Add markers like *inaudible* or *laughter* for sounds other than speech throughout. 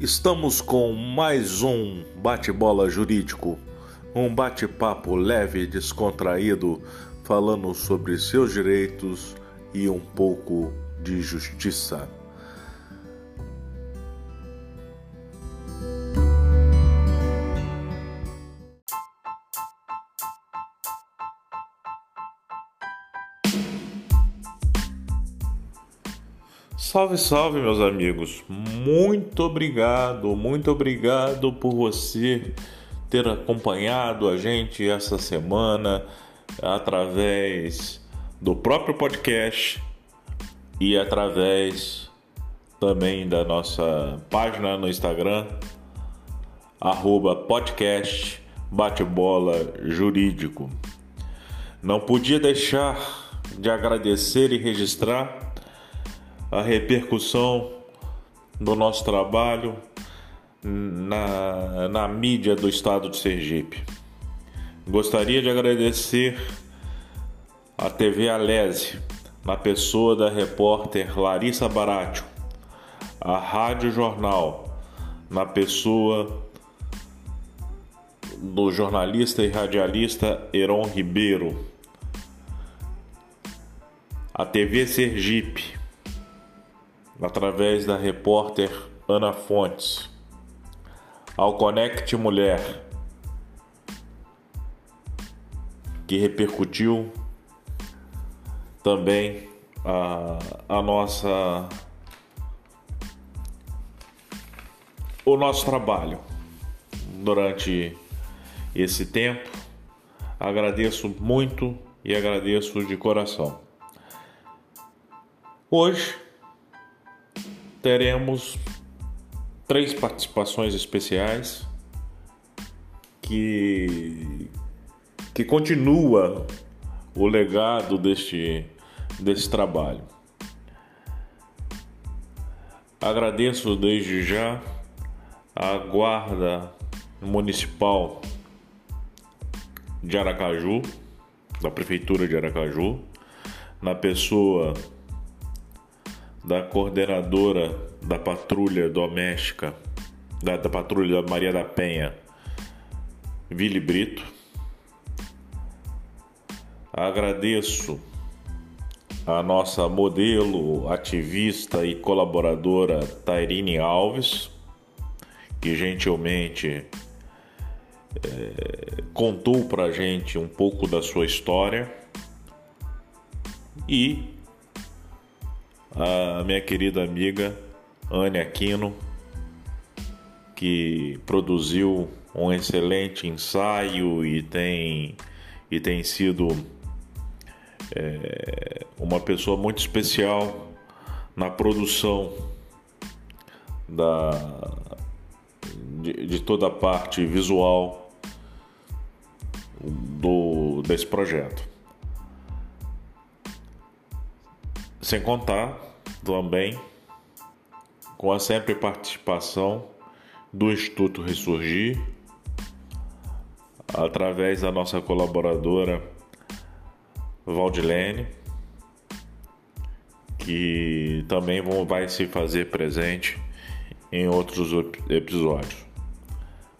Estamos com mais um bate-bola jurídico, um bate-papo leve e descontraído, falando sobre seus direitos e um pouco de justiça. Salve, salve, meus amigos. Muito obrigado, muito obrigado por você ter acompanhado a gente essa semana através do próprio podcast e através também da nossa página no Instagram, arroba podcast bate-bola jurídico. Não podia deixar de agradecer e registrar a repercussão do nosso trabalho na, na mídia do estado de Sergipe. Gostaria de agradecer a TV Alese, na pessoa da repórter Larissa Baratio, a Rádio Jornal, na pessoa do jornalista e radialista Heron Ribeiro, a TV Sergipe, através da repórter Ana Fontes, ao Conect Mulher, que repercutiu também a, a nossa o nosso trabalho durante esse tempo. Agradeço muito e agradeço de coração. Hoje teremos três participações especiais que que continua o legado deste desse trabalho. Agradeço desde já a Guarda Municipal de Aracaju, da Prefeitura de Aracaju, na pessoa da coordenadora da patrulha doméstica, da, da patrulha da Maria da Penha, Vili Brito. Agradeço a nossa modelo, ativista e colaboradora Tairine Alves, que gentilmente é, contou para gente um pouco da sua história e a minha querida amiga Anne Aquino, que produziu um excelente ensaio e tem, e tem sido é, uma pessoa muito especial na produção da, de, de toda a parte visual do, desse projeto. Sem contar também com a sempre participação do Instituto Ressurgir, através da nossa colaboradora Valdilene, que também vai se fazer presente em outros episódios.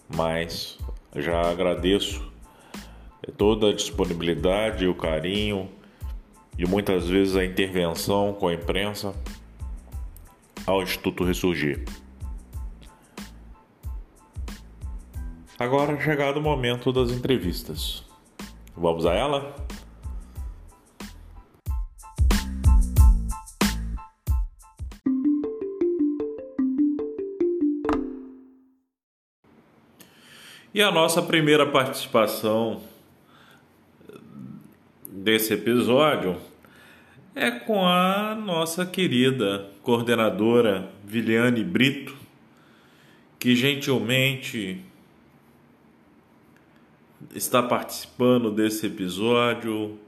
Mas já agradeço toda a disponibilidade, o carinho e muitas vezes a intervenção com a imprensa ao Instituto Ressurgir. Agora chegado o momento das entrevistas. Vamos a ela? E a nossa primeira participação desse episódio é com a nossa querida coordenadora Viliane Brito, que gentilmente está participando desse episódio,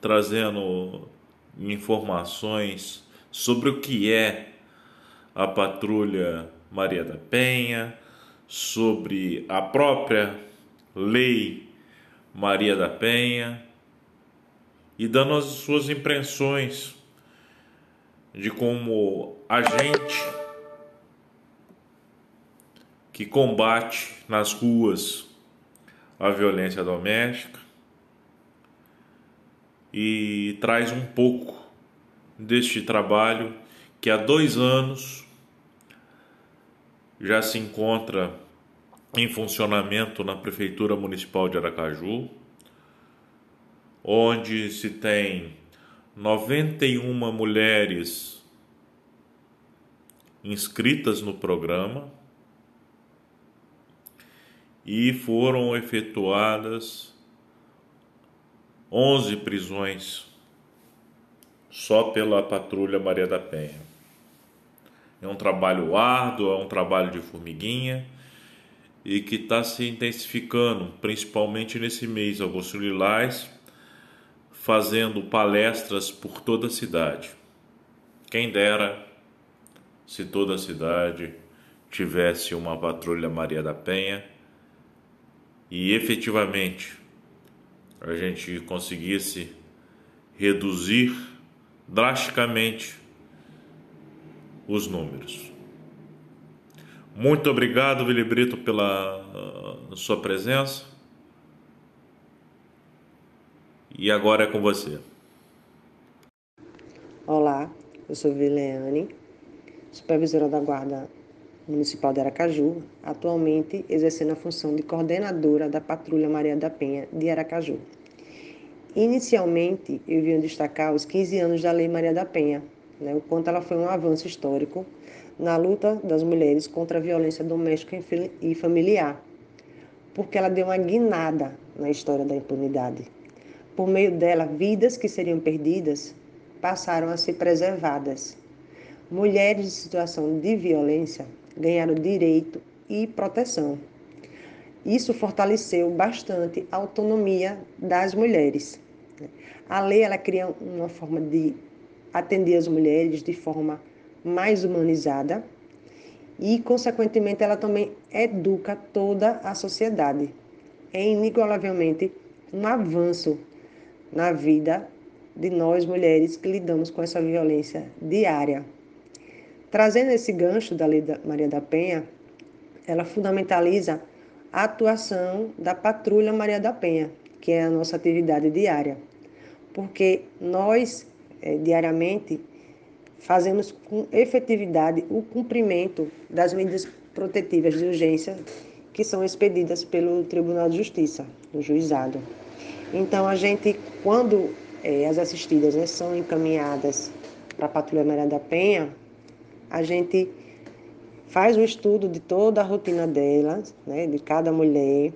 trazendo informações sobre o que é a patrulha Maria da Penha, sobre a própria lei Maria da Penha e dando as suas impressões de como a gente que combate nas ruas a violência doméstica e traz um pouco deste trabalho que há dois anos já se encontra em funcionamento na Prefeitura Municipal de Aracaju, onde se tem 91 mulheres inscritas no programa e foram efetuadas 11 prisões só pela patrulha Maria da Penha. É um trabalho árduo, é um trabalho de formiguinha e que está se intensificando, principalmente nesse mês, Augusto Lilás, fazendo palestras por toda a cidade. Quem dera se toda a cidade tivesse uma patrulha Maria da Penha e efetivamente a gente conseguisse reduzir drasticamente os números. Muito obrigado, Vili Brito, pela uh, sua presença. E agora é com você. Olá, eu sou Vileane, supervisora da Guarda Municipal de Aracaju, atualmente exercendo a função de coordenadora da Patrulha Maria da Penha de Aracaju. Inicialmente, eu vim destacar os 15 anos da Lei Maria da Penha, né, o quanto ela foi um avanço histórico na luta das mulheres contra a violência doméstica e familiar, porque ela deu uma guinada na história da impunidade. Por meio dela, vidas que seriam perdidas passaram a ser preservadas. Mulheres em situação de violência ganharam direito e proteção. Isso fortaleceu bastante a autonomia das mulheres. A lei ela cria uma forma de atender as mulheres de forma mais humanizada e, consequentemente, ela também educa toda a sociedade. É inigualavelmente um avanço na vida de nós mulheres que lidamos com essa violência diária. Trazendo esse gancho da Lei da Maria da Penha, ela fundamentaliza a atuação da Patrulha Maria da Penha, que é a nossa atividade diária. Porque nós, é, diariamente, fazemos com efetividade o cumprimento das medidas protetivas de urgência que são expedidas pelo Tribunal de Justiça, no juizado. Então, a gente, quando é, as assistidas né, são encaminhadas para a Patrulha Maria da Penha, a gente faz um estudo de toda a rotina delas, né, de cada mulher,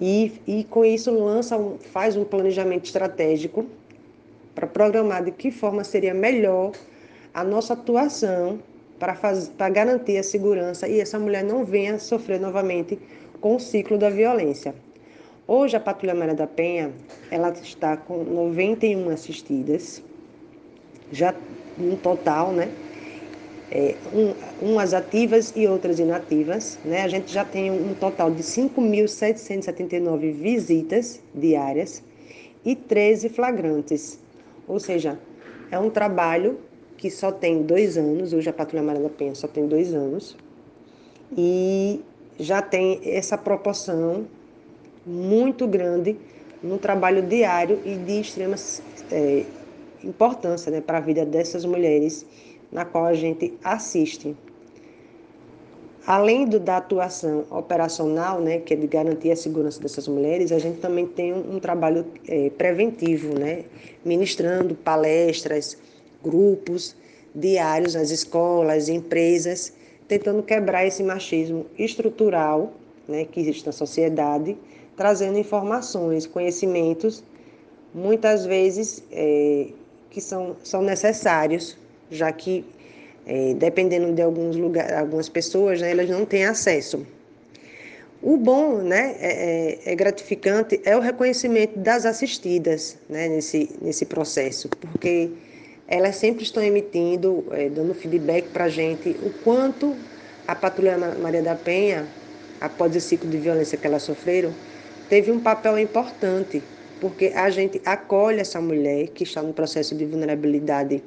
e, e com isso lança um, faz um planejamento estratégico para programar de que forma seria melhor a nossa atuação para, para garantir a segurança e essa mulher não venha sofrer novamente com o ciclo da violência. Hoje a Patrulha Maria da Penha ela está com 91 assistidas, já no total, né? é, um, umas ativas e outras inativas. Né? A gente já tem um total de 5.779 visitas diárias e 13 flagrantes. Ou seja, é um trabalho que só tem dois anos, hoje a Patrulha Maria da Penha só tem dois anos, e já tem essa proporção muito grande no trabalho diário e de extrema é, importância né, para a vida dessas mulheres na qual a gente assiste. Além do, da atuação operacional, né, que é de garantir a segurança dessas mulheres, a gente também tem um, um trabalho é, preventivo, né, ministrando palestras, grupos diários nas escolas, empresas, tentando quebrar esse machismo estrutural né, que existe na sociedade, trazendo informações, conhecimentos, muitas vezes é, que são, são necessários já que é, dependendo de alguns lugares, algumas pessoas, né, elas não têm acesso. O bom, né, é, é, é, gratificante, é o reconhecimento das assistidas né, nesse, nesse processo, porque elas sempre estão emitindo, é, dando feedback para a gente o quanto a Patrulha Maria da Penha, após o ciclo de violência que elas sofreram, teve um papel importante, porque a gente acolhe essa mulher que está no processo de vulnerabilidade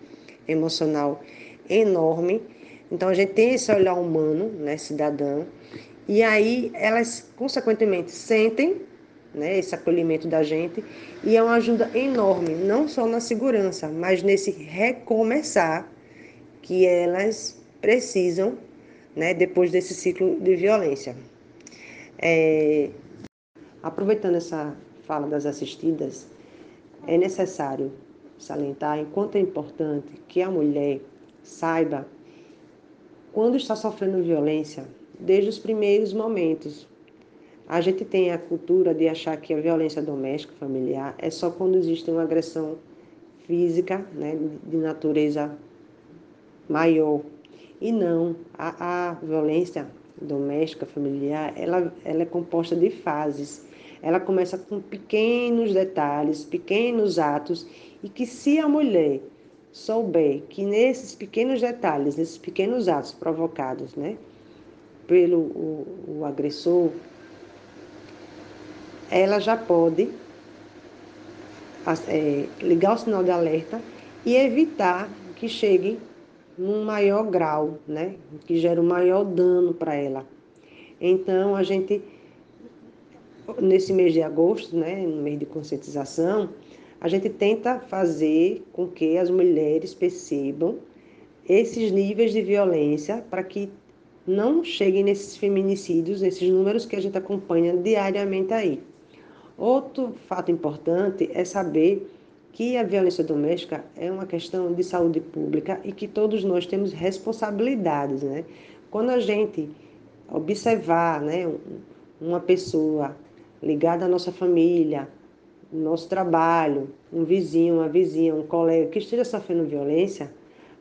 emocional enorme, Então a gente tem esse olhar humano, né, cidadão, e aí elas consequentemente sentem né, esse acolhimento da gente. E é uma ajuda enorme, não só na segurança, mas nesse recomeçar que elas precisam né, depois desse ciclo de violência. É, aproveitando essa fala das assistidas, é necessário salientar enquanto é importante que a mulher saiba quando está sofrendo violência desde os primeiros momentos. A gente tem a cultura de achar que a violência doméstica familiar é só quando existe uma agressão física, né, de natureza maior. E não, a, a violência doméstica familiar, ela, ela é composta de fases. Ela começa com pequenos detalhes, pequenos atos, e que se a mulher souber que nesses pequenos detalhes, nesses pequenos atos provocados, né, pelo o, o agressor, ela já pode é, ligar o sinal de alerta e evitar que chegue num maior grau, né? Que gera um maior dano para ela. Então, a gente, nesse mês de agosto, né, no mês de conscientização, a gente tenta fazer com que as mulheres percebam esses níveis de violência para que não cheguem nesses feminicídios, nesses números que a gente acompanha diariamente aí. Outro fato importante é saber que a violência doméstica é uma questão de saúde pública e que todos nós temos responsabilidades, né? Quando a gente observar, né, uma pessoa ligada à nossa família, nosso trabalho, um vizinho, uma vizinha, um colega que esteja sofrendo violência,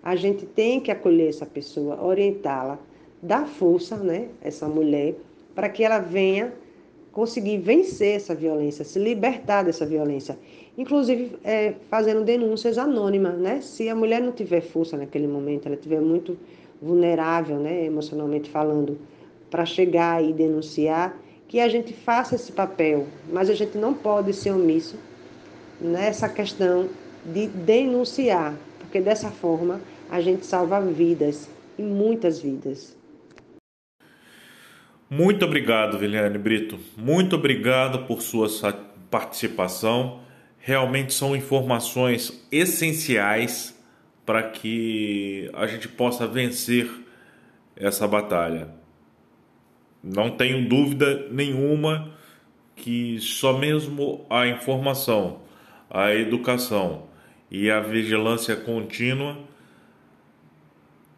a gente tem que acolher essa pessoa, orientá-la, dar força, né, essa mulher, para que ela venha conseguir vencer essa violência, se libertar dessa violência inclusive é, fazendo denúncias anônimas, né? Se a mulher não tiver força naquele momento, ela estiver muito vulnerável, né, emocionalmente falando, para chegar e denunciar, que a gente faça esse papel, mas a gente não pode ser omisso nessa questão de denunciar, porque dessa forma a gente salva vidas e muitas vidas. Muito obrigado, Viliane Brito. Muito obrigado por sua participação realmente são informações essenciais para que a gente possa vencer essa batalha. Não tenho dúvida nenhuma que só mesmo a informação, a educação e a vigilância contínua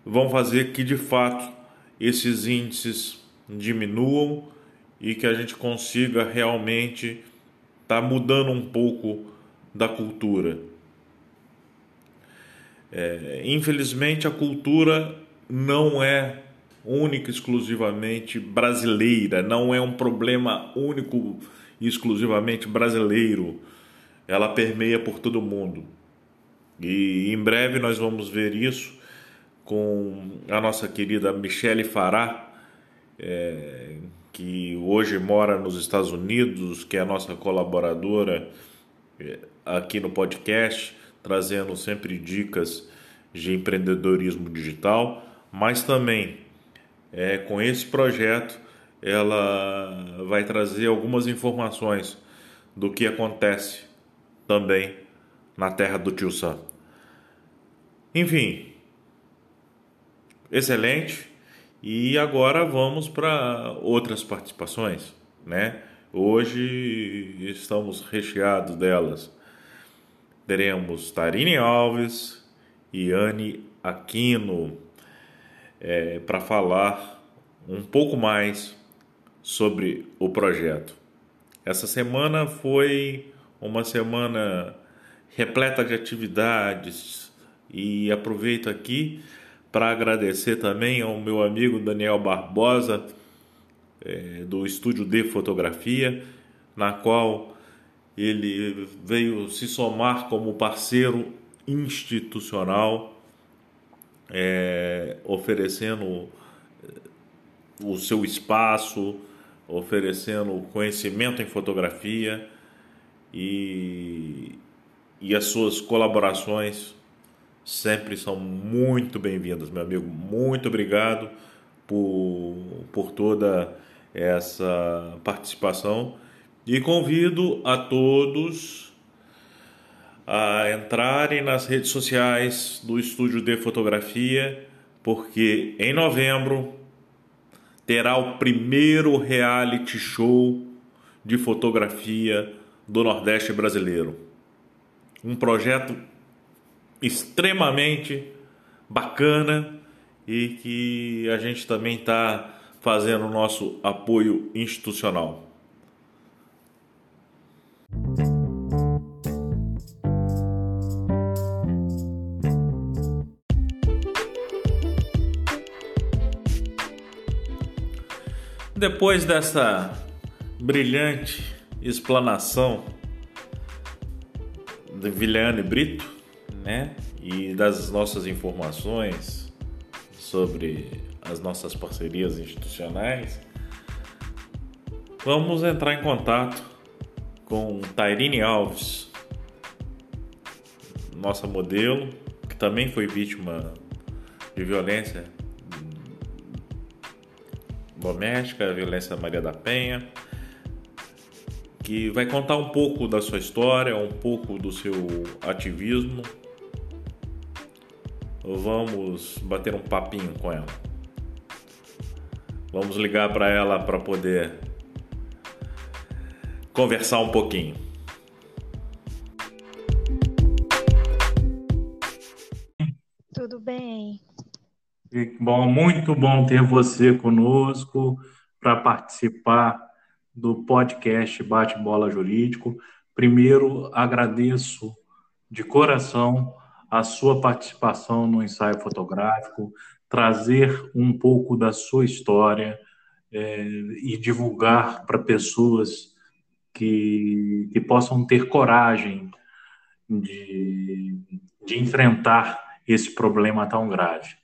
vão fazer que de fato esses índices diminuam e que a gente consiga realmente estar tá mudando um pouco da cultura. É, infelizmente, a cultura não é única exclusivamente brasileira, não é um problema único e exclusivamente brasileiro. Ela permeia por todo mundo. E em breve nós vamos ver isso com a nossa querida Michele Fará, é, que hoje mora nos Estados Unidos, que é a nossa colaboradora é, aqui no podcast, trazendo sempre dicas de empreendedorismo digital, mas também é, com esse projeto ela vai trazer algumas informações do que acontece também na terra do Tio Sam. Enfim, excelente. E agora vamos para outras participações, né? Hoje estamos recheados delas teremos Tarine Alves e Anne Aquino é, para falar um pouco mais sobre o projeto. Essa semana foi uma semana repleta de atividades e aproveito aqui para agradecer também ao meu amigo Daniel Barbosa é, do Estúdio de Fotografia, na qual ele veio se somar como parceiro institucional, é, oferecendo é, o seu espaço, oferecendo conhecimento em fotografia e, e as suas colaborações sempre são muito bem-vindas, meu amigo. Muito obrigado por, por toda essa participação e convido a todos a entrarem nas redes sociais do Estúdio de Fotografia, porque em novembro terá o primeiro reality show de fotografia do Nordeste brasileiro. Um projeto extremamente bacana e que a gente também está fazendo o nosso apoio institucional. Depois dessa brilhante explanação de Viliane Brito, né, e das nossas informações sobre as nossas parcerias institucionais, vamos entrar em contato com Tairine Alves, nossa modelo, que também foi vítima de violência doméstica, violência Maria da Penha, que vai contar um pouco da sua história, um pouco do seu ativismo. Vamos bater um papinho com ela. Vamos ligar para ela para poder conversar um pouquinho. Tudo bem. Bom, muito bom ter você conosco para participar do podcast Bate-Bola Jurídico. Primeiro, agradeço de coração a sua participação no ensaio fotográfico, trazer um pouco da sua história é, e divulgar para pessoas que, que possam ter coragem de, de enfrentar esse problema tão grave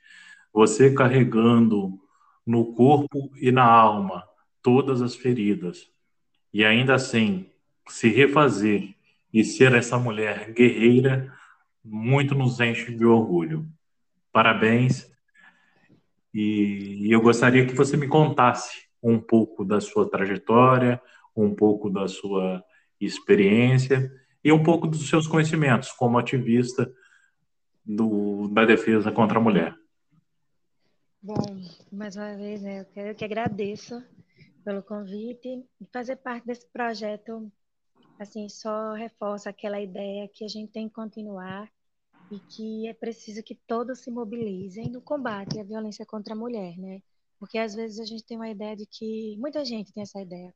você carregando no corpo e na alma todas as feridas, e ainda assim se refazer e ser essa mulher guerreira, muito nos enche de orgulho. Parabéns. E eu gostaria que você me contasse um pouco da sua trajetória, um pouco da sua experiência e um pouco dos seus conhecimentos como ativista do, da defesa contra a mulher. Bom, mais uma vez, né, eu quero que agradeço pelo convite e fazer parte desse projeto. Assim, só reforça aquela ideia que a gente tem que continuar e que é preciso que todos se mobilizem no combate à violência contra a mulher, né? Porque às vezes a gente tem uma ideia de que muita gente tem essa ideia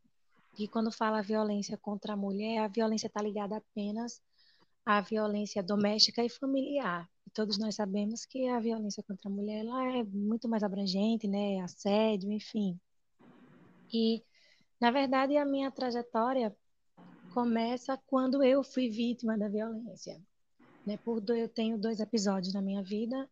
que quando fala violência contra a mulher, a violência está ligada apenas à violência doméstica e familiar todos nós sabemos que a violência contra a mulher ela é muito mais abrangente, né? Assédio, enfim. E, na verdade, a minha trajetória começa quando eu fui vítima da violência. Né? Por do, eu tenho dois episódios na minha vida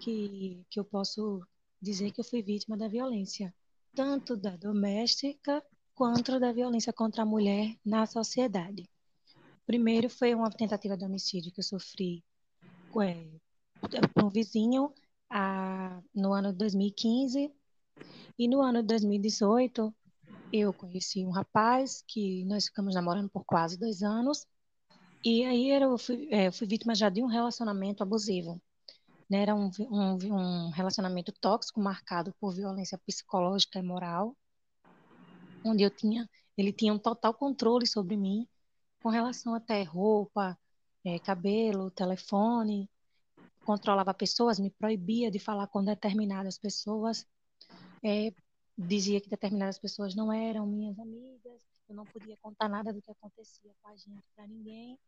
que, que eu posso dizer que eu fui vítima da violência, tanto da doméstica quanto da violência contra a mulher na sociedade. Primeiro foi uma tentativa de homicídio que eu sofri é, um vizinho a, no ano de 2015 e no ano de 2018 eu conheci um rapaz que nós ficamos namorando por quase dois anos e aí eu fui, é, fui vítima já de um relacionamento abusivo. Né? Era um, um, um relacionamento tóxico marcado por violência psicológica e moral, onde eu tinha, ele tinha um total controle sobre mim com relação até roupa, é, cabelo, telefone, controlava pessoas, me proibia de falar com determinadas pessoas, é, dizia que determinadas pessoas não eram minhas amigas, eu não podia contar nada do que acontecia com a gente para ninguém.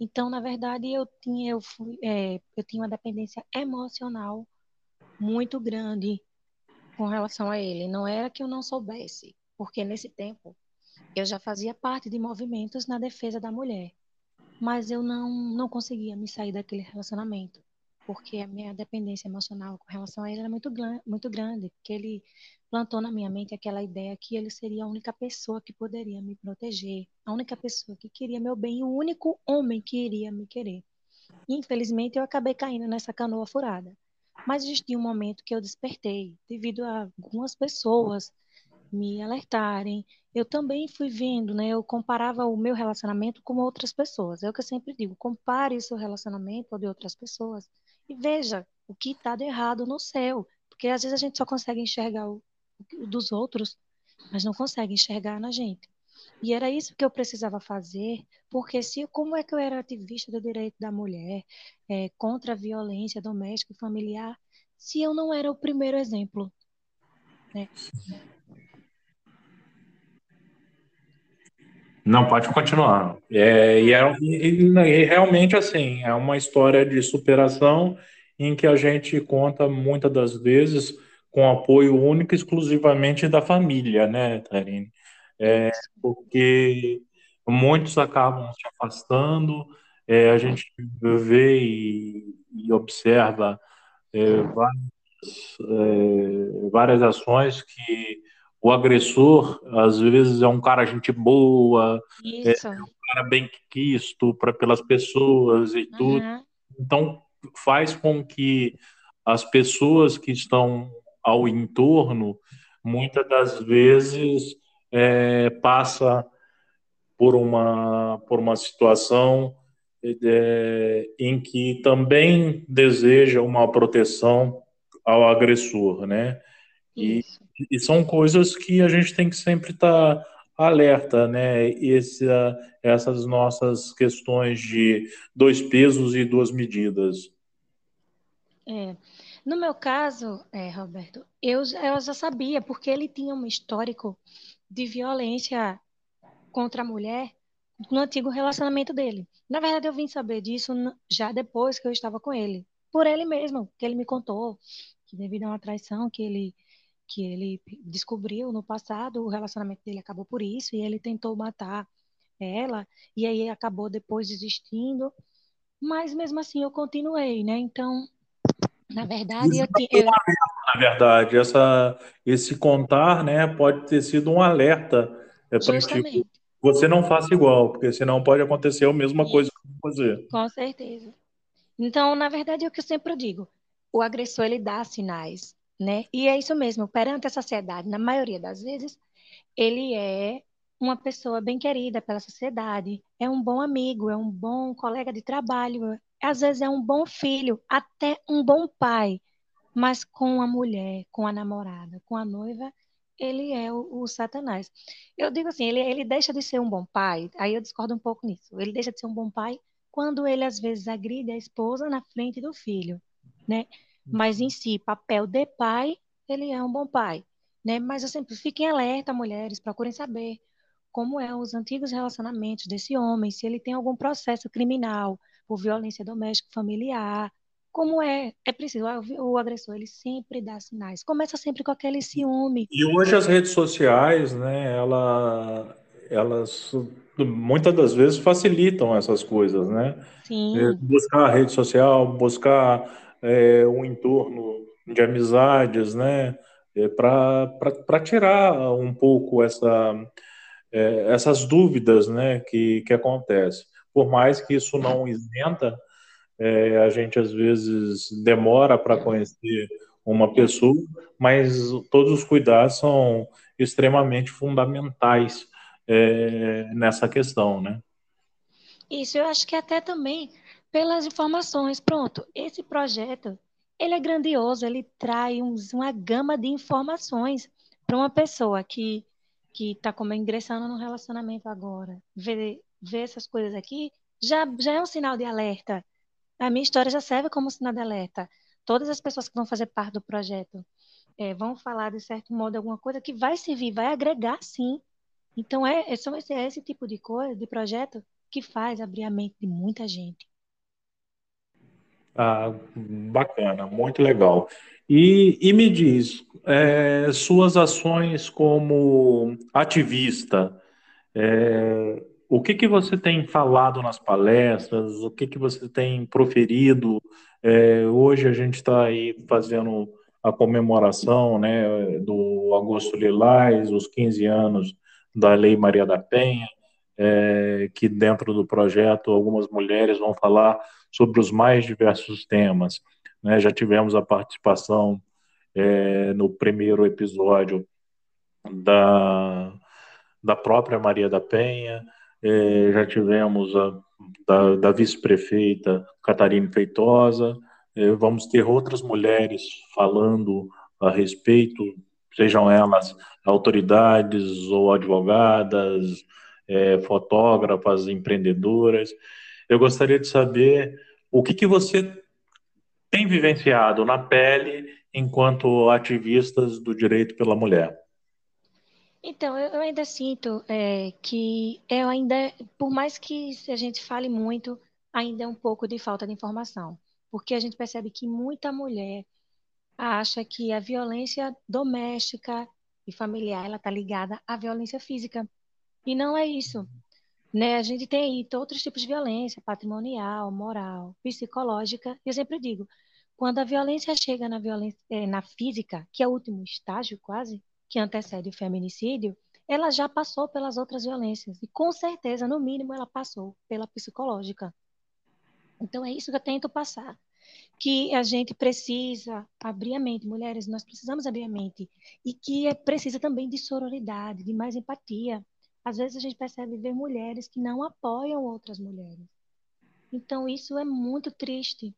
Então, na verdade, eu tinha, eu, fui, é, eu tinha uma dependência emocional muito grande com relação a ele. Não era que eu não soubesse, porque nesse tempo eu já fazia parte de movimentos na defesa da mulher mas eu não, não conseguia me sair daquele relacionamento, porque a minha dependência emocional com relação a ele era muito, muito grande, porque ele plantou na minha mente aquela ideia que ele seria a única pessoa que poderia me proteger, a única pessoa que queria meu bem, o único homem que iria me querer. infelizmente, eu acabei caindo nessa canoa furada. Mas existia um momento que eu despertei, devido a algumas pessoas me alertarem. Eu também fui vendo, né? Eu comparava o meu relacionamento com outras pessoas. É o que eu sempre digo: compare o seu relacionamento ao de outras pessoas e veja o que está de errado no seu. Porque às vezes a gente só consegue enxergar o, o dos outros, mas não consegue enxergar na gente. E era isso que eu precisava fazer, porque se como é que eu era ativista do direito da mulher, é, contra a violência doméstica e familiar, se eu não era o primeiro exemplo? Né? Não, pode continuar. É, e, é, e, e, realmente, assim, é uma história de superação em que a gente conta muitas das vezes com apoio único exclusivamente da família, né, Tarine? É, porque muitos acabam se afastando, é, a gente vê e, e observa é, várias, é, várias ações que o agressor, às vezes, é um cara gente boa, é, é, um cara bem quisto pra, pelas pessoas e uhum. tudo. Então, faz com que as pessoas que estão ao entorno, muitas das vezes, é, passa por uma, por uma situação é, em que também deseja uma proteção ao agressor, né? E, e, são coisas que a gente tem que sempre estar tá alerta, né? Esse, essas nossas questões de dois pesos e duas medidas. É. No meu caso, é, Roberto, eu, eu já sabia, porque ele tinha um histórico de violência contra a mulher no antigo relacionamento dele. Na verdade, eu vim saber disso já depois que eu estava com ele, por ele mesmo, que ele me contou que devido a uma traição que ele que ele descobriu no passado, o relacionamento dele acabou por isso, e ele tentou matar ela, e aí acabou depois desistindo, mas mesmo assim eu continuei, né? Então, na verdade, eu tinha. Na verdade, essa, esse contar, né, pode ter sido um alerta é, para que você não faça igual, porque senão pode acontecer a mesma coisa com você. Com certeza. Então, na verdade, é o que eu sempre digo: o agressor ele dá sinais né? E é isso mesmo, perante a sociedade, na maioria das vezes, ele é uma pessoa bem querida pela sociedade, é um bom amigo, é um bom colega de trabalho, às vezes é um bom filho, até um bom pai, mas com a mulher, com a namorada, com a noiva, ele é o, o Satanás. Eu digo assim, ele, ele deixa de ser um bom pai, aí eu discordo um pouco nisso, ele deixa de ser um bom pai quando ele às vezes agride a esposa na frente do filho, né? Mas em si, papel de pai, ele é um bom pai, né? Mas eu sempre fiquem alerta, mulheres, procurem saber como é os antigos relacionamentos desse homem, se ele tem algum processo criminal por violência doméstica familiar, como é, é preciso, o, o agressor, ele sempre dá sinais, começa sempre com aquele ciúme. E hoje as redes sociais, né, ela, elas muitas das vezes facilitam essas coisas, né? Sim. É, buscar a rede social, buscar é, um entorno de amizades, né? É, para tirar um pouco essa, é, essas dúvidas né, que, que acontecem. Por mais que isso não isenta, é, a gente às vezes demora para conhecer uma pessoa, mas todos os cuidados são extremamente fundamentais é, nessa questão, né? Isso, eu acho que até também pelas informações. Pronto, esse projeto, ele é grandioso, ele traz uma gama de informações para uma pessoa que que está como ingressando no relacionamento agora, ver, ver essas coisas aqui, já, já é um sinal de alerta. A minha história já serve como sinal de alerta. Todas as pessoas que vão fazer parte do projeto é, vão falar, de certo modo, alguma coisa que vai servir, vai agregar, sim. Então, é, é, é esse tipo de coisa, de projeto, que faz abrir a mente de muita gente. Ah, bacana, muito legal. E, e me diz, é, suas ações como ativista, é, o que que você tem falado nas palestras, o que que você tem proferido? É, hoje a gente está aí fazendo a comemoração né, do Agosto Lilás, os 15 anos da Lei Maria da Penha, é, que dentro do projeto algumas mulheres vão falar sobre os mais diversos temas. Né? Já tivemos a participação é, no primeiro episódio da, da própria Maria da Penha, é, já tivemos a da, da vice-prefeita Catarina Feitosa, é, vamos ter outras mulheres falando a respeito, sejam elas autoridades ou advogadas, é, fotógrafas, empreendedoras. Eu gostaria de saber o que, que você tem vivenciado na pele enquanto ativistas do direito pela mulher. Então, eu ainda sinto é, que eu ainda, por mais que a gente fale muito, ainda é um pouco de falta de informação, porque a gente percebe que muita mulher acha que a violência doméstica e familiar ela está ligada à violência física e não é isso. Né? A gente tem outros tipos de violência, patrimonial, moral, psicológica. Eu sempre digo, quando a violência chega na violência é, na física, que é o último estágio quase, que antecede o feminicídio, ela já passou pelas outras violências. E com certeza, no mínimo, ela passou pela psicológica. Então é isso que eu tento passar. Que a gente precisa abrir a mente, mulheres, nós precisamos abrir a mente. E que é precisa também de sororidade, de mais empatia. Às vezes a gente percebe ver mulheres que não apoiam outras mulheres. Então isso é muito triste.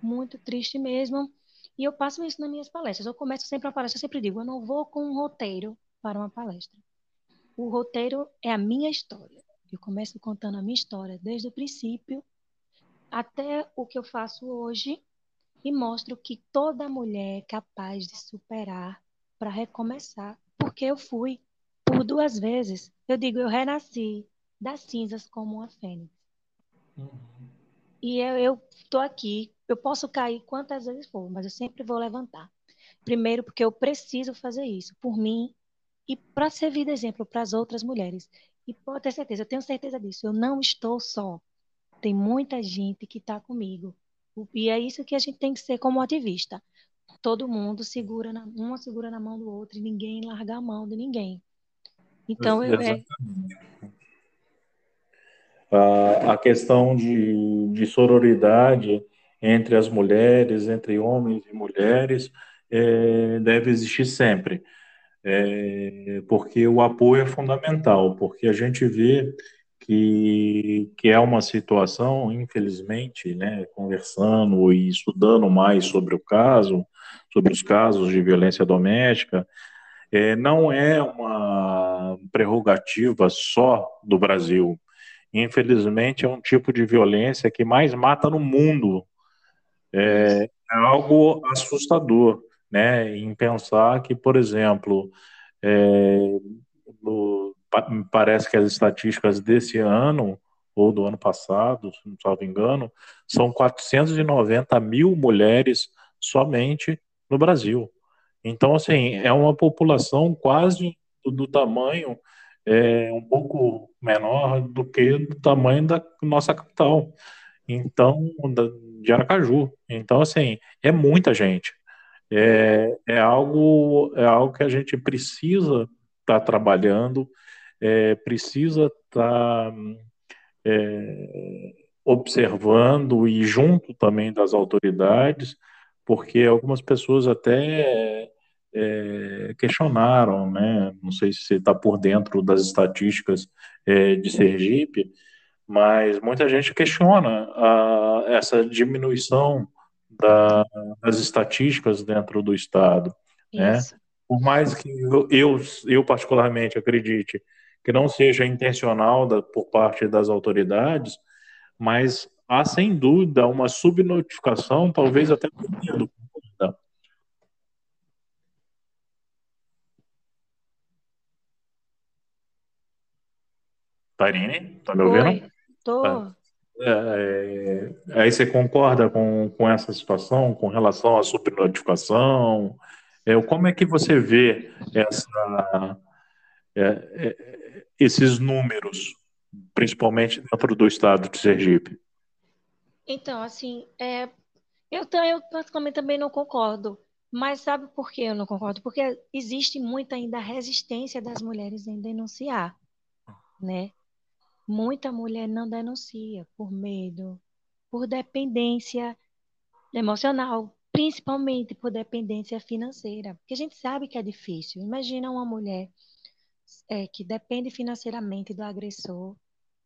Muito triste mesmo. E eu passo isso nas minhas palestras. Eu começo sempre uma palestra, eu sempre digo, eu não vou com um roteiro para uma palestra. O roteiro é a minha história. Eu começo contando a minha história desde o princípio até o que eu faço hoje e mostro que toda mulher é capaz de superar para recomeçar, porque eu fui por duas vezes. Eu digo, eu renasci das cinzas como uma fênix. Uhum. E eu estou aqui eu posso cair quantas vezes for, mas eu sempre vou levantar. Primeiro, porque eu preciso fazer isso por mim e para servir de exemplo para as outras mulheres. E pode ter certeza, eu tenho certeza disso. Eu não estou só. Tem muita gente que está comigo. E é isso que a gente tem que ser como ativista. Todo mundo segura, na, uma segura na mão do outro e ninguém larga a mão de ninguém. Então, eu, é... a questão de, de sororidade entre as mulheres, entre homens e mulheres, é, deve existir sempre, é, porque o apoio é fundamental, porque a gente vê que, que é uma situação, infelizmente, né, conversando e estudando mais sobre o caso, sobre os casos de violência doméstica, é, não é uma prerrogativa só do Brasil. Infelizmente, é um tipo de violência que mais mata no mundo é, é algo assustador, né? Em pensar que, por exemplo, é, no, parece que as estatísticas desse ano ou do ano passado, se não salvo engano, são 490 mil mulheres somente no Brasil. Então, assim, é uma população quase do, tamanho é, um pouco menor do que do tamanho da nossa capital. Então, de Aracaju. Então, assim, é muita gente. É, é, algo, é algo que a gente precisa estar tá trabalhando, é, precisa estar tá, é, observando e junto também das autoridades, porque algumas pessoas até é, questionaram, né? Não sei se você está por dentro das estatísticas é, de Sergipe, mas muita gente questiona a, essa diminuição da, das estatísticas dentro do Estado. Né? Por mais que eu, eu, eu, particularmente acredite que não seja intencional da, por parte das autoridades, mas há sem dúvida uma subnotificação, talvez até por medo. Tarine, tá me ouvindo? Oi. Tô. Tá. É, é, aí você concorda com, com essa situação com relação à supernotificação? É, como é que você vê essa, é, é, esses números, principalmente dentro do estado de Sergipe? Então, assim, é, eu, eu praticamente também não concordo. Mas sabe por que eu não concordo? Porque existe muita ainda resistência das mulheres em denunciar, né? Muita mulher não denuncia por medo, por dependência emocional, principalmente por dependência financeira, porque a gente sabe que é difícil. Imagina uma mulher é, que depende financeiramente do agressor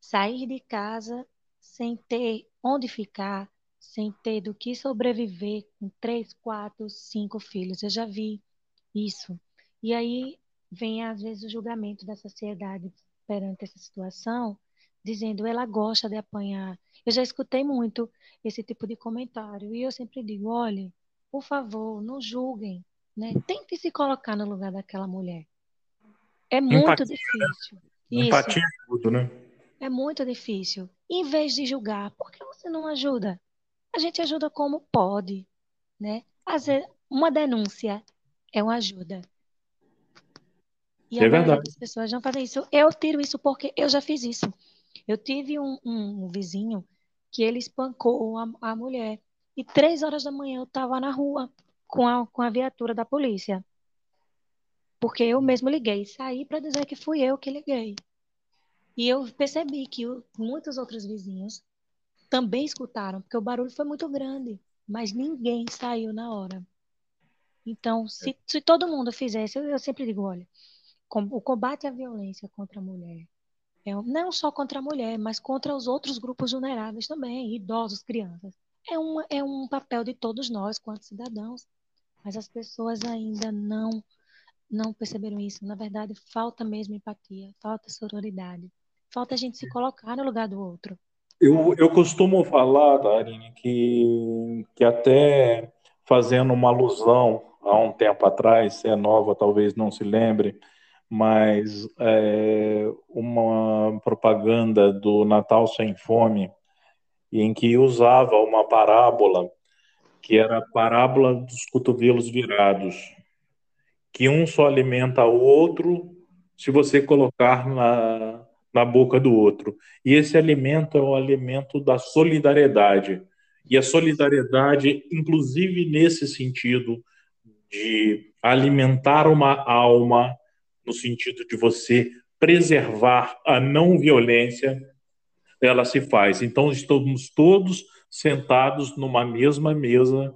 sair de casa sem ter onde ficar, sem ter do que sobreviver com três, quatro, cinco filhos. Eu já vi isso. E aí vem, às vezes, o julgamento da sociedade perante essa situação, dizendo ela gosta de apanhar. Eu já escutei muito esse tipo de comentário e eu sempre digo, olhe, por favor, não julguem, né? Tente se colocar no lugar daquela mulher. É muito Empatia, né? difícil. Né? Empatia é tudo, né? É muito difícil. Em vez de julgar, por que você não ajuda? A gente ajuda como pode, né? Às vezes, uma denúncia é uma ajuda. E é a verdade. das pessoas não fazem isso. Eu tiro isso porque eu já fiz isso. Eu tive um, um, um vizinho que ele espancou a, a, mulher. E três horas da manhã eu estava na rua com a, com a viatura da polícia. Porque eu mesmo liguei. Saí para dizer que fui eu que liguei. E eu percebi que muitos outros vizinhos também escutaram, porque o barulho foi muito grande, mas ninguém saiu na hora. Então, se, se todo mundo fizesse, eu, eu sempre digo, olha, com, o combate à violência contra a mulher é, não só contra a mulher, mas contra os outros grupos vulneráveis também, idosos, crianças. É, uma, é um papel de todos nós, quanto cidadãos. Mas as pessoas ainda não não perceberam isso. Na verdade, falta mesmo empatia, falta sororidade. Falta a gente se colocar no lugar do outro. Eu, eu costumo falar, Darine, que, que até fazendo uma alusão a um tempo atrás, se é nova, talvez não se lembre, mas é, uma propaganda do Natal Sem Fome, em que usava uma parábola, que era a parábola dos cotovelos virados, que um só alimenta o outro se você colocar na, na boca do outro. E esse alimento é o alimento da solidariedade. E a solidariedade, inclusive nesse sentido de alimentar uma alma, no sentido de você preservar a não violência, ela se faz. Então, estamos todos sentados numa mesma mesa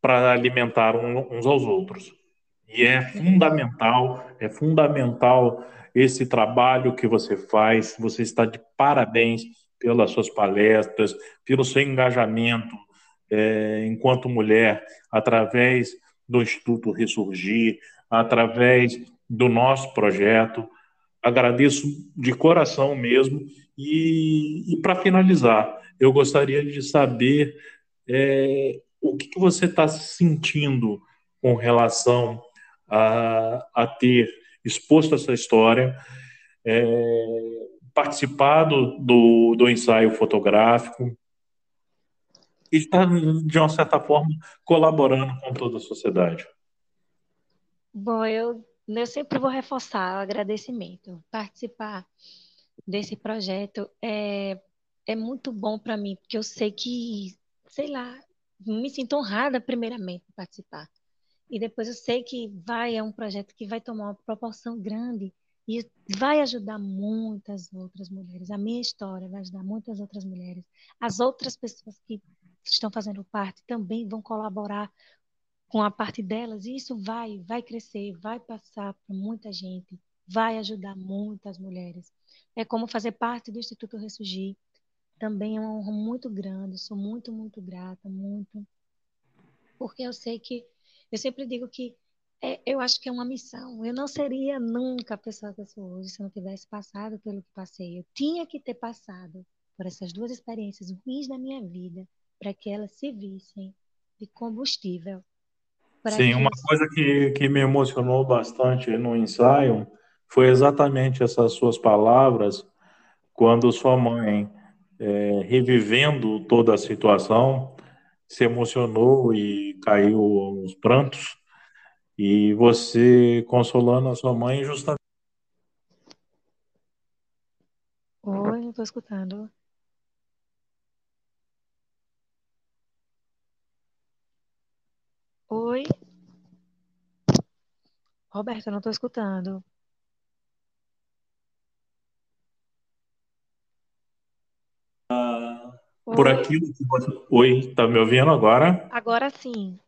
para alimentar uns aos outros. E é fundamental, é fundamental esse trabalho que você faz. Você está de parabéns pelas suas palestras, pelo seu engajamento é, enquanto mulher, através do Instituto Ressurgir, através do nosso projeto. Agradeço de coração mesmo. E, e para finalizar, eu gostaria de saber é, o que, que você está sentindo com relação a, a ter exposto essa história, é, participado do, do ensaio fotográfico e está, de uma certa forma, colaborando com toda a sociedade. Bom, eu, eu sempre vou reforçar o agradecimento. Participar desse projeto é, é muito bom para mim, porque eu sei que, sei lá, me sinto honrada, primeiramente, por participar. E depois eu sei que vai, é um projeto que vai tomar uma proporção grande e vai ajudar muitas outras mulheres. A minha história vai ajudar muitas outras mulheres. As outras pessoas que estão fazendo parte também vão colaborar com a parte delas, e isso vai, vai crescer, vai passar para muita gente, vai ajudar muitas mulheres. É como fazer parte do Instituto Ressurgir. Também é uma honra muito grande, sou muito, muito grata, muito. Porque eu sei que, eu sempre digo que é, eu acho que é uma missão. Eu não seria nunca a pessoa que eu sou hoje se eu não tivesse passado pelo que passei. Eu tinha que ter passado por essas duas experiências ruins na minha vida para que elas se vissem de combustível Sim, uma coisa que, que me emocionou bastante no ensaio foi exatamente essas suas palavras, quando sua mãe, é, revivendo toda a situação, se emocionou e caiu aos prantos, e você consolando a sua mãe justamente. Oi, não estou escutando. Oi? Roberto, eu não estou escutando. Ah, por aquilo que você. Oi, está me ouvindo agora? Agora sim.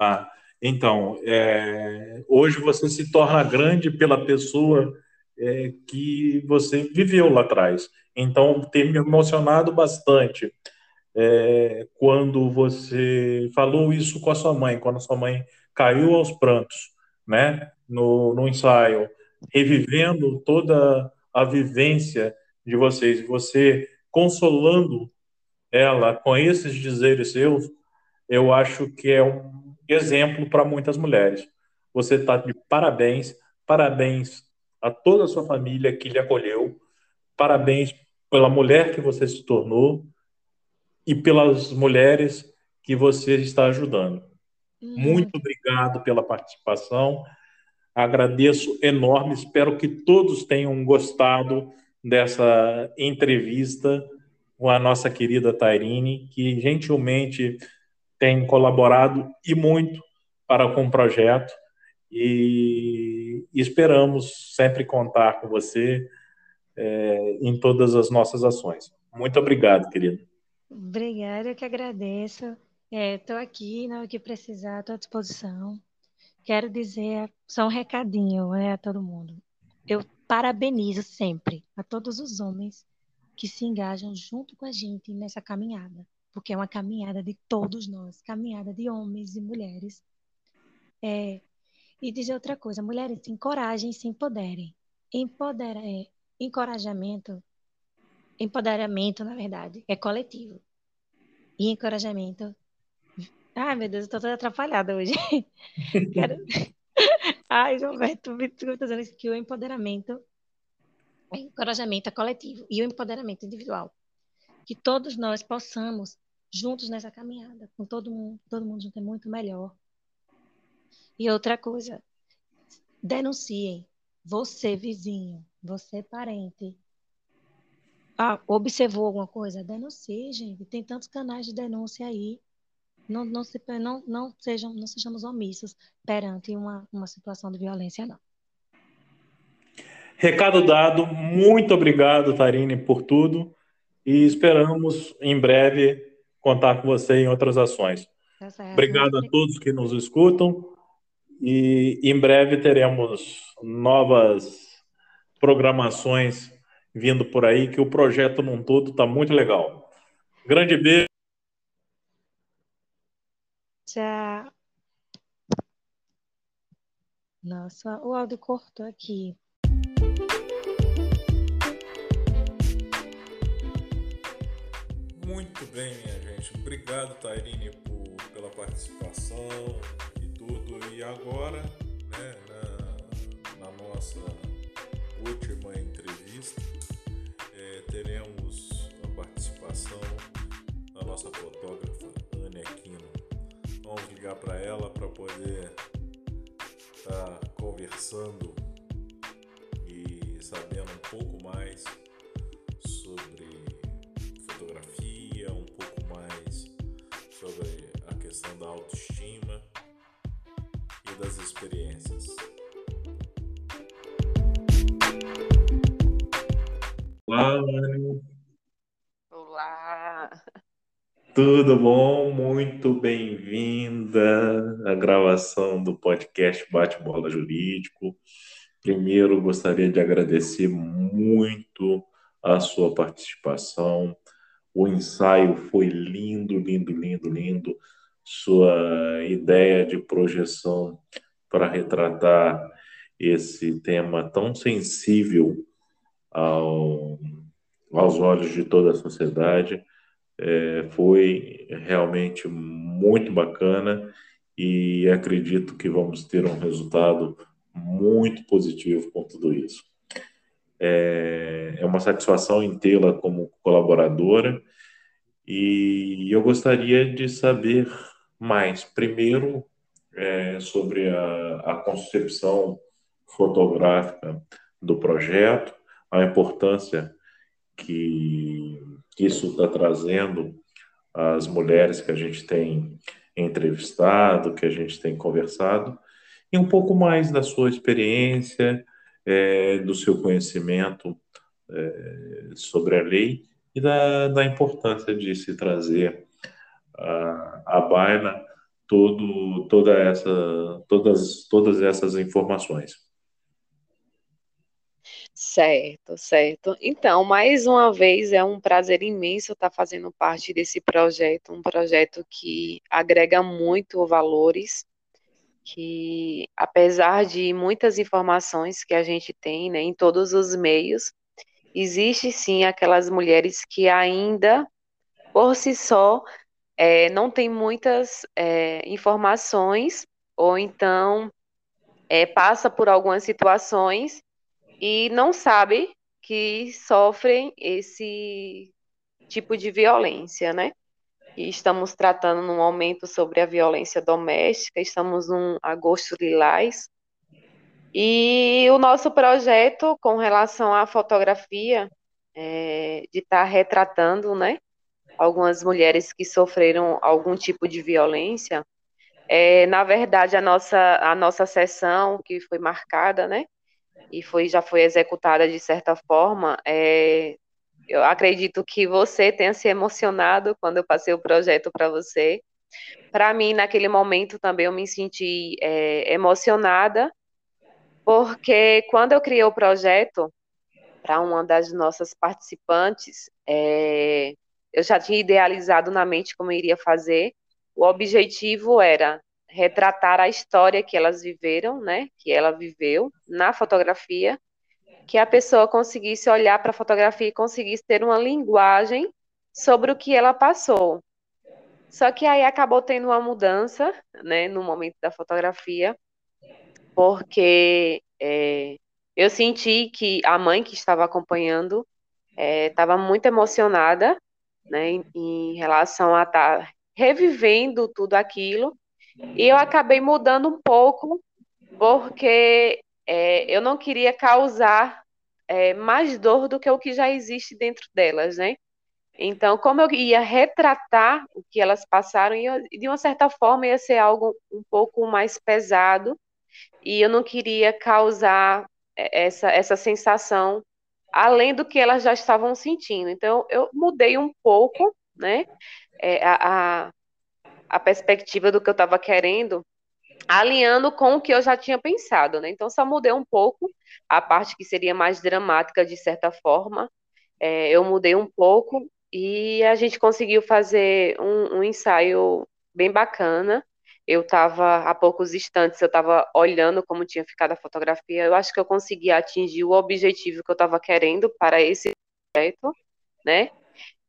Ah, então, é, hoje você se torna grande pela pessoa é, que você viveu lá atrás. Então, tem me emocionado bastante é, quando você falou isso com a sua mãe, quando a sua mãe caiu aos prantos, né, no, no ensaio, revivendo toda a vivência de vocês, você consolando ela com esses dizeres seus, eu acho que é um exemplo para muitas mulheres. Você está de parabéns, parabéns a toda a sua família que lhe acolheu, parabéns pela mulher que você se tornou e pelas mulheres que você está ajudando. Uhum. Muito obrigado pela participação. Agradeço enorme. Espero que todos tenham gostado dessa entrevista com a nossa querida Tairine, que gentilmente tem colaborado e muito para com o projeto. E esperamos sempre contar com você é, em todas as nossas ações. Muito obrigado, querido. Obrigada, eu que agradeço. Estou é, aqui, na hora que precisar, estou à disposição. Quero dizer só um recadinho né, a todo mundo. Eu parabenizo sempre a todos os homens que se engajam junto com a gente nessa caminhada, porque é uma caminhada de todos nós, caminhada de homens e mulheres. É, e dizer outra coisa, mulheres se encorajem, se empoderem. Empodera, é, encorajamento, empoderamento, na verdade, é coletivo. E encorajamento. Ai, meu Deus, eu tô toda atrapalhada hoje. *laughs* Quero... *laughs* Ai, Gilberto, me dizendo que o empoderamento, o encorajamento é coletivo e o empoderamento individual. Que todos nós possamos, juntos nessa caminhada, com todo mundo, todo mundo junto é muito melhor. E outra coisa, denunciem. Você, vizinho, você, parente, ah, observou alguma coisa? Denuncie, gente. Tem tantos canais de denúncia aí. Não, não, se, não, não, sejam, não sejamos omissos perante uma, uma situação de violência, não. Recado dado. Muito obrigado, Tarine, por tudo. E esperamos, em breve, contar com você em outras ações. Tá obrigado a todos que nos escutam. E em breve teremos novas programações vindo por aí, que o projeto num todo está muito legal. Grande beijo. Tchau. Nossa, o áudio cortou aqui. Muito bem, minha gente. Obrigado, Tairine, por, pela participação e tudo. E agora, né, na, na nossa última entrevista, é, teremos a participação da nossa fotógrafa Anne Aquino. Vamos ligar para ela para poder estar tá conversando e sabendo um pouco mais sobre fotografia, um pouco mais sobre a questão da autoestima e das experiências. Olá, Anne. Olá. Tudo bom? Muito bem-vinda à gravação do podcast Bate-Bola Jurídico. Primeiro, gostaria de agradecer muito a sua participação. O ensaio foi lindo, lindo, lindo, lindo. Sua ideia de projeção para retratar esse tema tão sensível ao, aos olhos de toda a sociedade. É, foi realmente muito bacana e acredito que vamos ter um resultado muito positivo com tudo isso. É, é uma satisfação em tê-la como colaboradora e eu gostaria de saber mais, primeiro, é, sobre a, a concepção fotográfica do projeto, a importância que isso está trazendo às mulheres que a gente tem entrevistado, que a gente tem conversado, e um pouco mais da sua experiência, é, do seu conhecimento é, sobre a lei e da, da importância de se trazer uh, à baila todo, toda essa, todas, todas essas informações. Certo, certo. Então, mais uma vez, é um prazer imenso estar fazendo parte desse projeto, um projeto que agrega muito valores, que apesar de muitas informações que a gente tem né, em todos os meios, existe sim aquelas mulheres que ainda, por si só, é, não tem muitas é, informações, ou então é, passa por algumas situações e não sabe que sofrem esse tipo de violência, né? E estamos tratando no momento sobre a violência doméstica, estamos num agosto lilás, e o nosso projeto com relação à fotografia, é, de estar tá retratando, né, algumas mulheres que sofreram algum tipo de violência, é, na verdade, a nossa, a nossa sessão, que foi marcada, né, e foi, já foi executada de certa forma, é, eu acredito que você tenha se emocionado quando eu passei o projeto para você. Para mim, naquele momento também eu me senti é, emocionada, porque quando eu criei o projeto para uma das nossas participantes, é, eu já tinha idealizado na mente como eu iria fazer. O objetivo era retratar a história que elas viveram, né, que ela viveu na fotografia, que a pessoa conseguisse olhar para a fotografia e conseguisse ter uma linguagem sobre o que ela passou. Só que aí acabou tendo uma mudança, né, no momento da fotografia, porque é, eu senti que a mãe que estava acompanhando estava é, muito emocionada, né, em, em relação a estar tá revivendo tudo aquilo e eu acabei mudando um pouco, porque é, eu não queria causar é, mais dor do que o que já existe dentro delas, né? Então, como eu ia retratar o que elas passaram, e de uma certa forma ia ser algo um pouco mais pesado, e eu não queria causar é, essa, essa sensação além do que elas já estavam sentindo. Então, eu mudei um pouco, né? É, a, a, a perspectiva do que eu estava querendo, alinhando com o que eu já tinha pensado, né? Então só mudei um pouco a parte que seria mais dramática de certa forma. É, eu mudei um pouco e a gente conseguiu fazer um, um ensaio bem bacana. Eu estava há poucos instantes, eu estava olhando como tinha ficado a fotografia. Eu acho que eu consegui atingir o objetivo que eu estava querendo para esse projeto, né?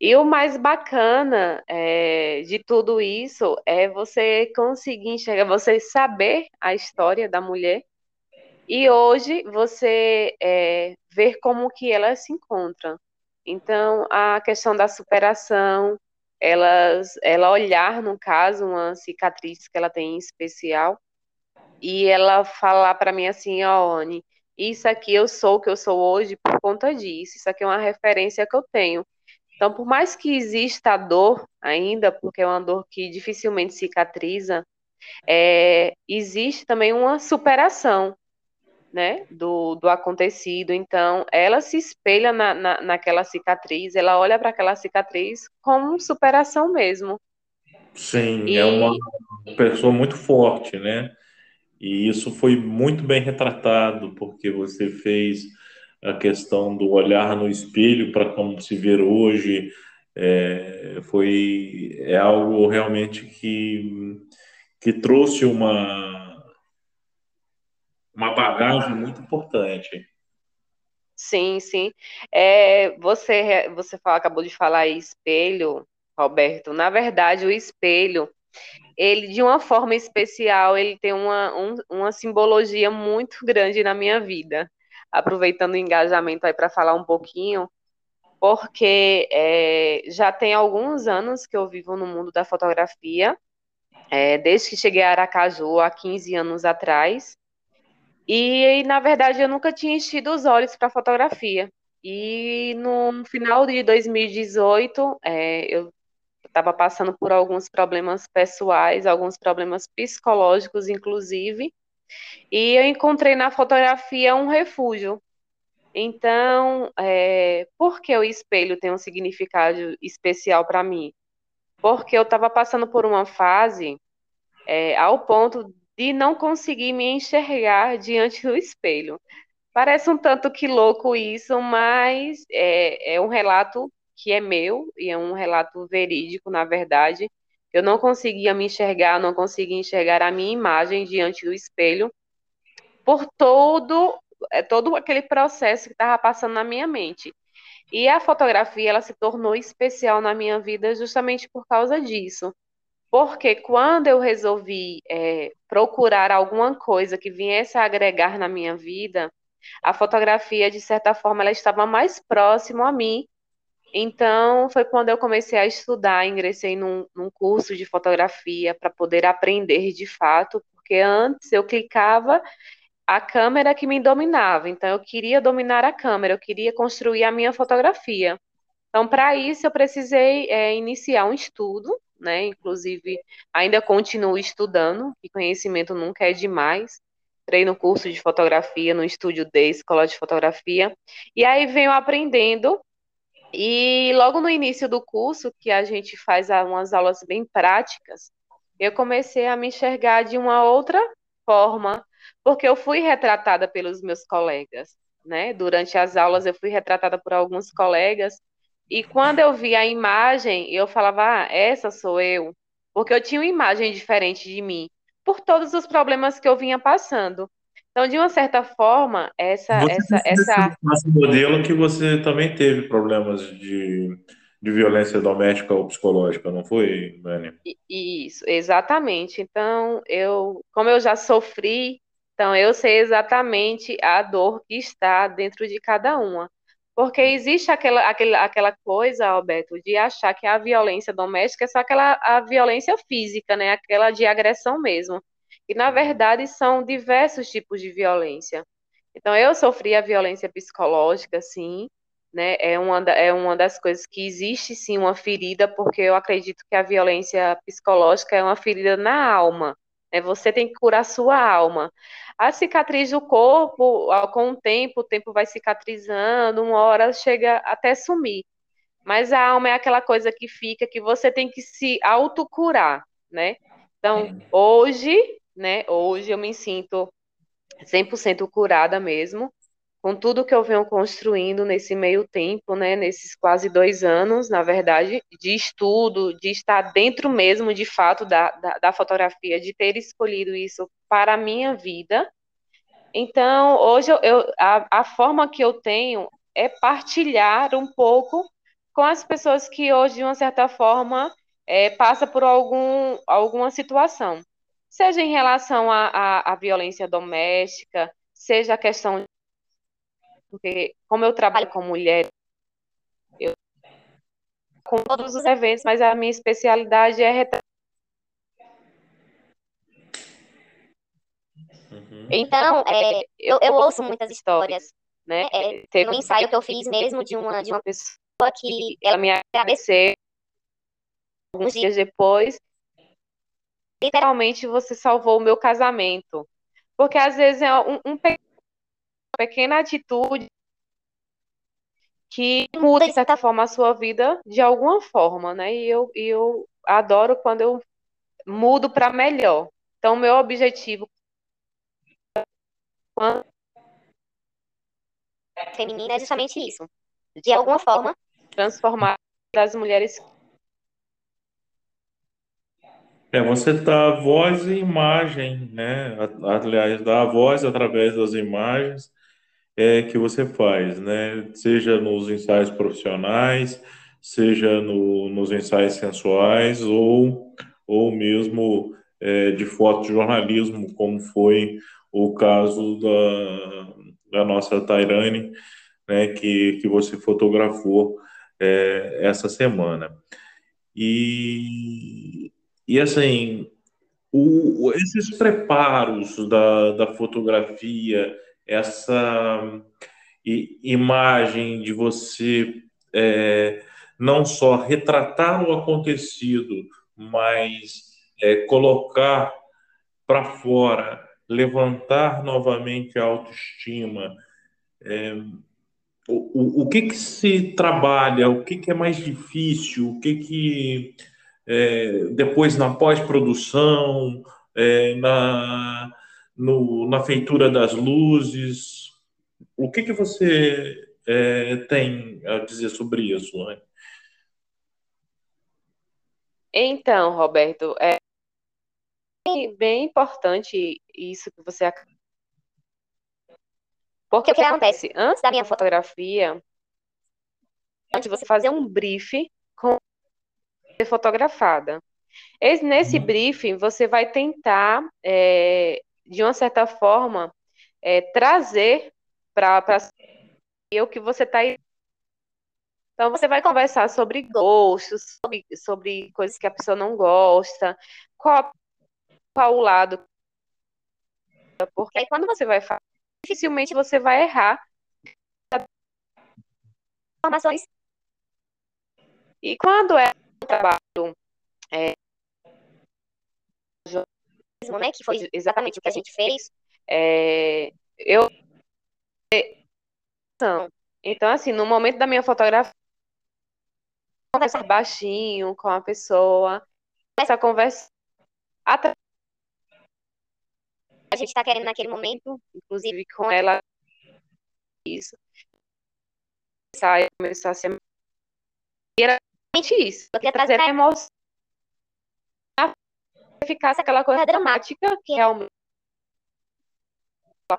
E o mais bacana é, de tudo isso é você conseguir enxergar, você saber a história da mulher e hoje você é, ver como que ela se encontra. Então, a questão da superação, elas, ela olhar, no caso, uma cicatriz que ela tem em especial, e ela falar para mim assim, ó, oh, isso aqui eu sou o que eu sou hoje por conta disso, isso aqui é uma referência que eu tenho. Então, por mais que exista a dor ainda, porque é uma dor que dificilmente cicatriza, é, existe também uma superação né, do, do acontecido. Então, ela se espelha na, na, naquela cicatriz, ela olha para aquela cicatriz como superação mesmo. Sim, e... é uma pessoa muito forte, né? E isso foi muito bem retratado, porque você fez a questão do olhar no espelho para como se ver hoje é, foi é algo realmente que que trouxe uma uma bagagem muito importante. Sim, sim. É, você você fala, acabou de falar espelho, Roberto. Na verdade, o espelho ele de uma forma especial, ele tem uma, um, uma simbologia muito grande na minha vida aproveitando o engajamento aí para falar um pouquinho, porque é, já tem alguns anos que eu vivo no mundo da fotografia, é, desde que cheguei a Aracaju há 15 anos atrás, e na verdade eu nunca tinha enchido os olhos para fotografia. E no final de 2018, é, eu estava passando por alguns problemas pessoais, alguns problemas psicológicos, inclusive, e eu encontrei na fotografia um refúgio. Então, é, por que o espelho tem um significado especial para mim? Porque eu estava passando por uma fase é, ao ponto de não conseguir me enxergar diante do espelho. Parece um tanto que louco isso, mas é, é um relato que é meu e é um relato verídico, na verdade. Eu não conseguia me enxergar, não conseguia enxergar a minha imagem diante do espelho por todo é todo aquele processo que estava passando na minha mente. E a fotografia ela se tornou especial na minha vida justamente por causa disso. Porque quando eu resolvi é, procurar alguma coisa que viesse a agregar na minha vida, a fotografia, de certa forma, ela estava mais próximo a mim. Então, foi quando eu comecei a estudar, ingressei num, num curso de fotografia para poder aprender de fato, porque antes eu clicava a câmera que me dominava. Então, eu queria dominar a câmera, eu queria construir a minha fotografia. Então, para isso, eu precisei é, iniciar um estudo, né? Inclusive, ainda continuo estudando, que conhecimento nunca é demais. Entrei no curso de fotografia, no estúdio D, escola de fotografia, e aí venho aprendendo. E logo no início do curso, que a gente faz umas aulas bem práticas, eu comecei a me enxergar de uma outra forma, porque eu fui retratada pelos meus colegas, né? Durante as aulas eu fui retratada por alguns colegas e quando eu vi a imagem, eu falava, ah, essa sou eu, porque eu tinha uma imagem diferente de mim, por todos os problemas que eu vinha passando. Então, de uma certa forma, essa você essa essa modelo que você também teve problemas de, de violência doméstica ou psicológica, não foi, Vânia? Isso, exatamente. Então, eu, como eu já sofri então, eu sei exatamente a dor que está dentro de cada uma. Porque existe aquela, aquela, aquela coisa, Alberto, de achar que a violência doméstica é só aquela a violência física, né? Aquela de agressão mesmo. E, na verdade, são diversos tipos de violência. Então, eu sofri a violência psicológica, sim, né? É uma, da, é uma das coisas que existe, sim, uma ferida, porque eu acredito que a violência psicológica é uma ferida na alma. Né? Você tem que curar a sua alma. A cicatriz do corpo, com o tempo, o tempo vai cicatrizando, uma hora chega até sumir. Mas a alma é aquela coisa que fica, que você tem que se autocurar, né? Então, hoje, né, hoje eu me sinto 100% curada mesmo, com tudo que eu venho construindo nesse meio tempo, né, nesses quase dois anos, na verdade, de estudo, de estar dentro mesmo, de fato, da, da, da fotografia, de ter escolhido isso para a minha vida. Então, hoje, eu, eu a, a forma que eu tenho é partilhar um pouco com as pessoas que hoje, de uma certa forma, é, passa por algum, alguma situação. Seja em relação à violência doméstica, seja a questão porque como eu trabalho com mulher, eu com todos os eventos, mas a minha especialidade é uhum. Então, é, eu, eu, ouço muitas histórias, né? É, teve um ensaio que eu fiz mesmo de uma, de uma pessoa que ela me agradeceu alguns dias depois. Literalmente, você salvou o meu casamento. Porque às vezes é um, um pequena atitude que muda, de certa forma, a sua vida de alguma forma, né? E eu, e eu adoro quando eu mudo para melhor. Então, meu objetivo feminina é justamente isso. De alguma forma, transformar as mulheres. É, você dá voz e imagem, né? Aliás, dá a voz através das imagens é que você faz, né? Seja nos ensaios profissionais, seja no, nos ensaios sensuais ou, ou mesmo é, de fotojornalismo, como foi o caso da, da nossa Tairane, né, que, que você fotografou é, essa semana. E, e assim, o, esses preparos da, da fotografia, essa imagem de você é, não só retratar o acontecido, mas é, colocar para fora, levantar novamente a autoestima. É, o, o que que se trabalha, o que que é mais difícil, o que que é, depois na pós-produção, é, na, no, na feitura das luzes, o que que você é, tem a dizer sobre isso, né? Então, Roberto, é bem importante isso que você porque o que acontece? Antes da minha fotografia, antes de você fazer um brief ser fotografada. Nesse uhum. briefing, você vai tentar, é, de uma certa forma, é, trazer para o que você está. Então, você vai conversar sobre gostos, sobre, sobre coisas que a pessoa não gosta, qual, qual o lado. Porque aí, quando você vai falar dificilmente você vai errar informações. E quando é trabalho é, né, que foi exatamente o que a gente fez, é, eu então assim, no momento da minha fotografia conversar baixinho com a pessoa, essa conversa até a gente está querendo naquele momento, inclusive com ela, isso. Começar a ser. Isso. Eu queria trazer a emoção. Ficasse aquela coisa dramática que realmente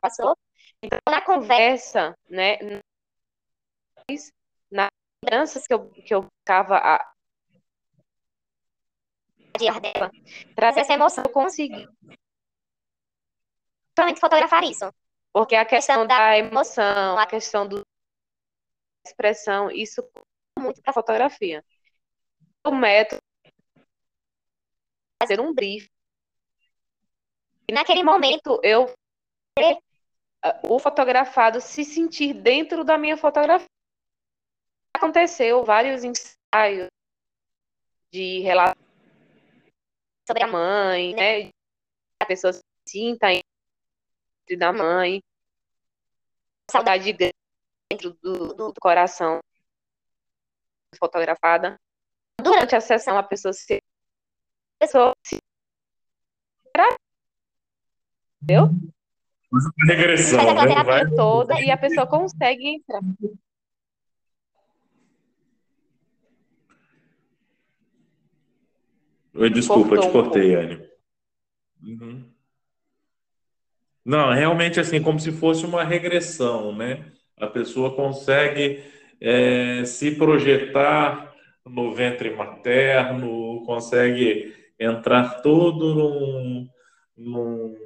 passou. Então, na conversa, né, nas lembranças que eu, que eu ficava a dela, trazer essa emoção, eu consegui somente fotografar isso. Porque a questão da emoção, a questão da expressão, isso muito para fotografia. O método fazer um brief. E naquele momento eu o fotografado se sentir dentro da minha fotografia. Aconteceu vários ensaios de relação sobre a mãe, né? A pessoa se sinta da mãe, saudade dentro do, do coração fotografada. Durante a sessão, a pessoa se. A pessoa se. Entendeu? Regressão, Faz aquela né? terapia Vai. toda e a pessoa consegue entrar. Desculpa, te cortei, Anne. Uhum. Não, realmente assim, como se fosse uma regressão, né? A pessoa consegue é, se projetar no ventre materno, consegue entrar todo num, num,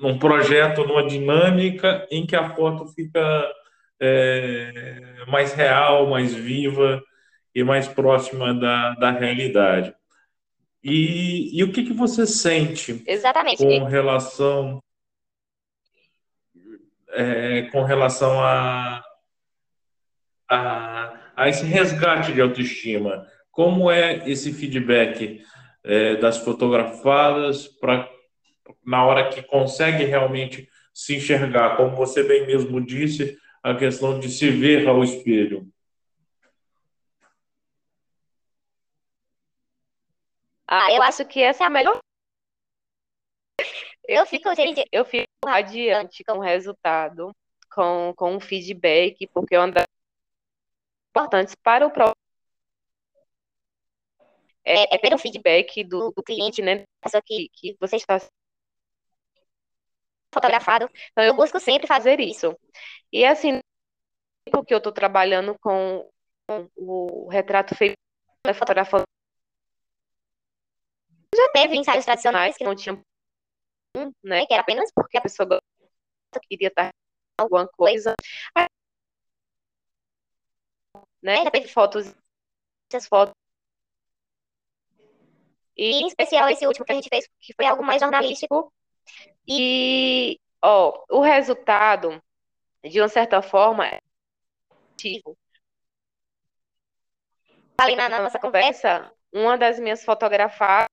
num projeto, numa dinâmica em que a foto fica é, mais real, mais viva e mais próxima da, da realidade. E, e o que, que você sente Exatamente. com relação é, com relação a, a, a, esse resgate de autoestima? Como é esse feedback é, das fotografadas para na hora que consegue realmente se enxergar, como você bem mesmo disse, a questão de se ver ao espelho? Ah, eu acho que essa é a melhor. Eu fico, gente, eu fico radiante com o resultado, com, com o feedback, porque uma das importantes para o próprio. É, é pelo feedback do, do cliente, né? Pessoa que, que você está fotografado. Então, eu busco sempre fazer isso. E assim, porque eu estou trabalhando com, com o retrato feito fotografando já teve ensaios tradicionais que não tinham, né? Que era apenas porque a pessoa queria estar alguma coisa. Né? Já teve fotos, essas fotos. E em especial esse último que a gente fez, que foi algo mais jornalístico. E, ó, o resultado, de uma certa forma, é. Falei na nossa conversa, uma das minhas fotografadas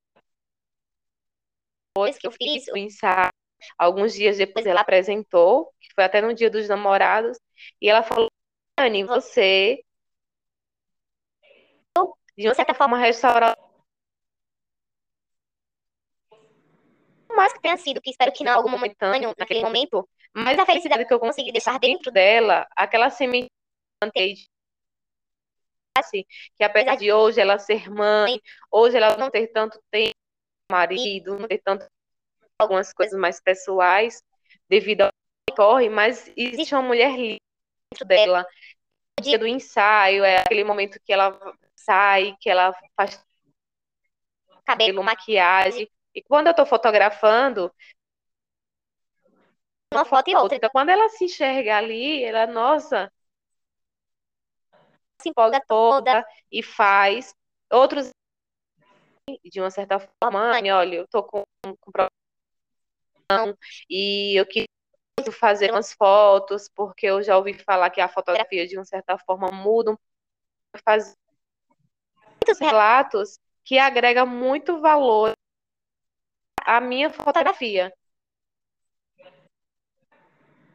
depois que eu fiz o ensaio, alguns dias depois ela apresentou, que foi até no dia dos namorados, E ela falou, Anne, você, de uma certa forma, restaurar mais que tenha sido, que espero que não algo momentâneo naquele momento, mas a felicidade que eu consegui deixar dentro dela, aquela semente que apesar de hoje ela ser mãe, hoje ela não ter tanto tempo marido, não ter tanto algumas coisas mais pessoais devido ao que corre, mas existe uma mulher dentro dela. O dia do ensaio é aquele momento que ela sai, que ela faz cabelo, maquiagem. E quando eu estou fotografando, uma foto e outra. Então, quando ela se enxerga ali, ela, nossa, se empolga toda e faz. Outros, de uma certa forma, olha, eu tô com, com problema e eu queria fazer umas fotos, porque eu já ouvi falar que a fotografia, de uma certa forma, muda, faz muitos relatos que agrega muito valor à minha fotografia.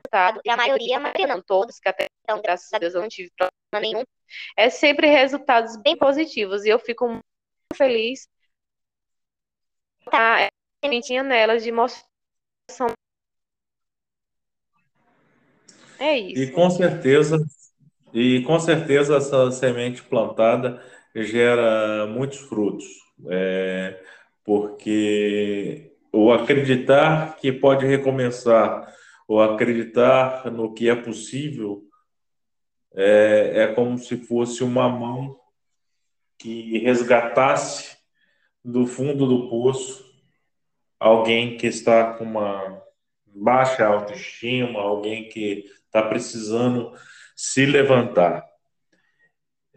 Resultado, e a maioria, a maioria não. todos, que até então, graças a Deus, eu não tive problema nenhum, é sempre resultados bem positivos, e eu fico muito feliz tá, sementinha nelas de mostrar é isso. E com certeza, e com certeza essa semente plantada gera muitos frutos, é, porque o acreditar que pode recomeçar ou acreditar no que é possível é, é como se fosse uma mão que resgatasse do fundo do poço alguém que está com uma baixa autoestima, alguém que está precisando se levantar.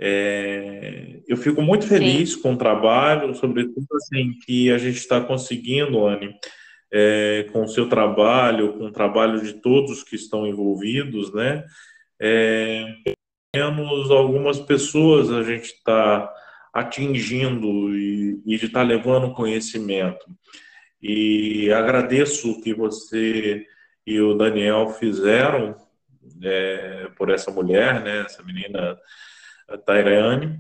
É, eu fico muito feliz Sim. com o trabalho, sobretudo assim que a gente está conseguindo, Anne, é, com o seu trabalho, com o trabalho de todos que estão envolvidos, né? É, menos algumas pessoas a gente está atingindo e, e de estar tá levando conhecimento. E agradeço o que você e o Daniel fizeram é, por essa mulher, né, essa menina Tairane,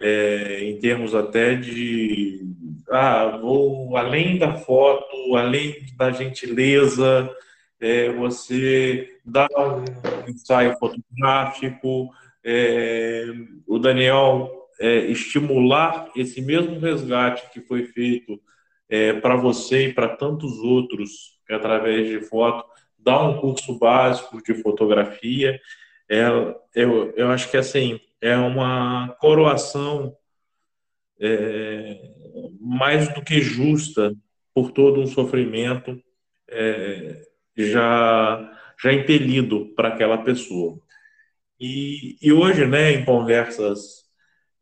é, em termos até de ah, vou além da foto, além da gentileza, é, você dá um ensaio fotográfico, é, o Daniel é, estimular esse mesmo resgate que foi feito é, para você e para tantos outros através de foto, dar um curso básico de fotografia, é, eu, eu acho que assim é uma coroação é, mais do que justa por todo um sofrimento é, já, já impelido para aquela pessoa. E, e hoje, né, em conversas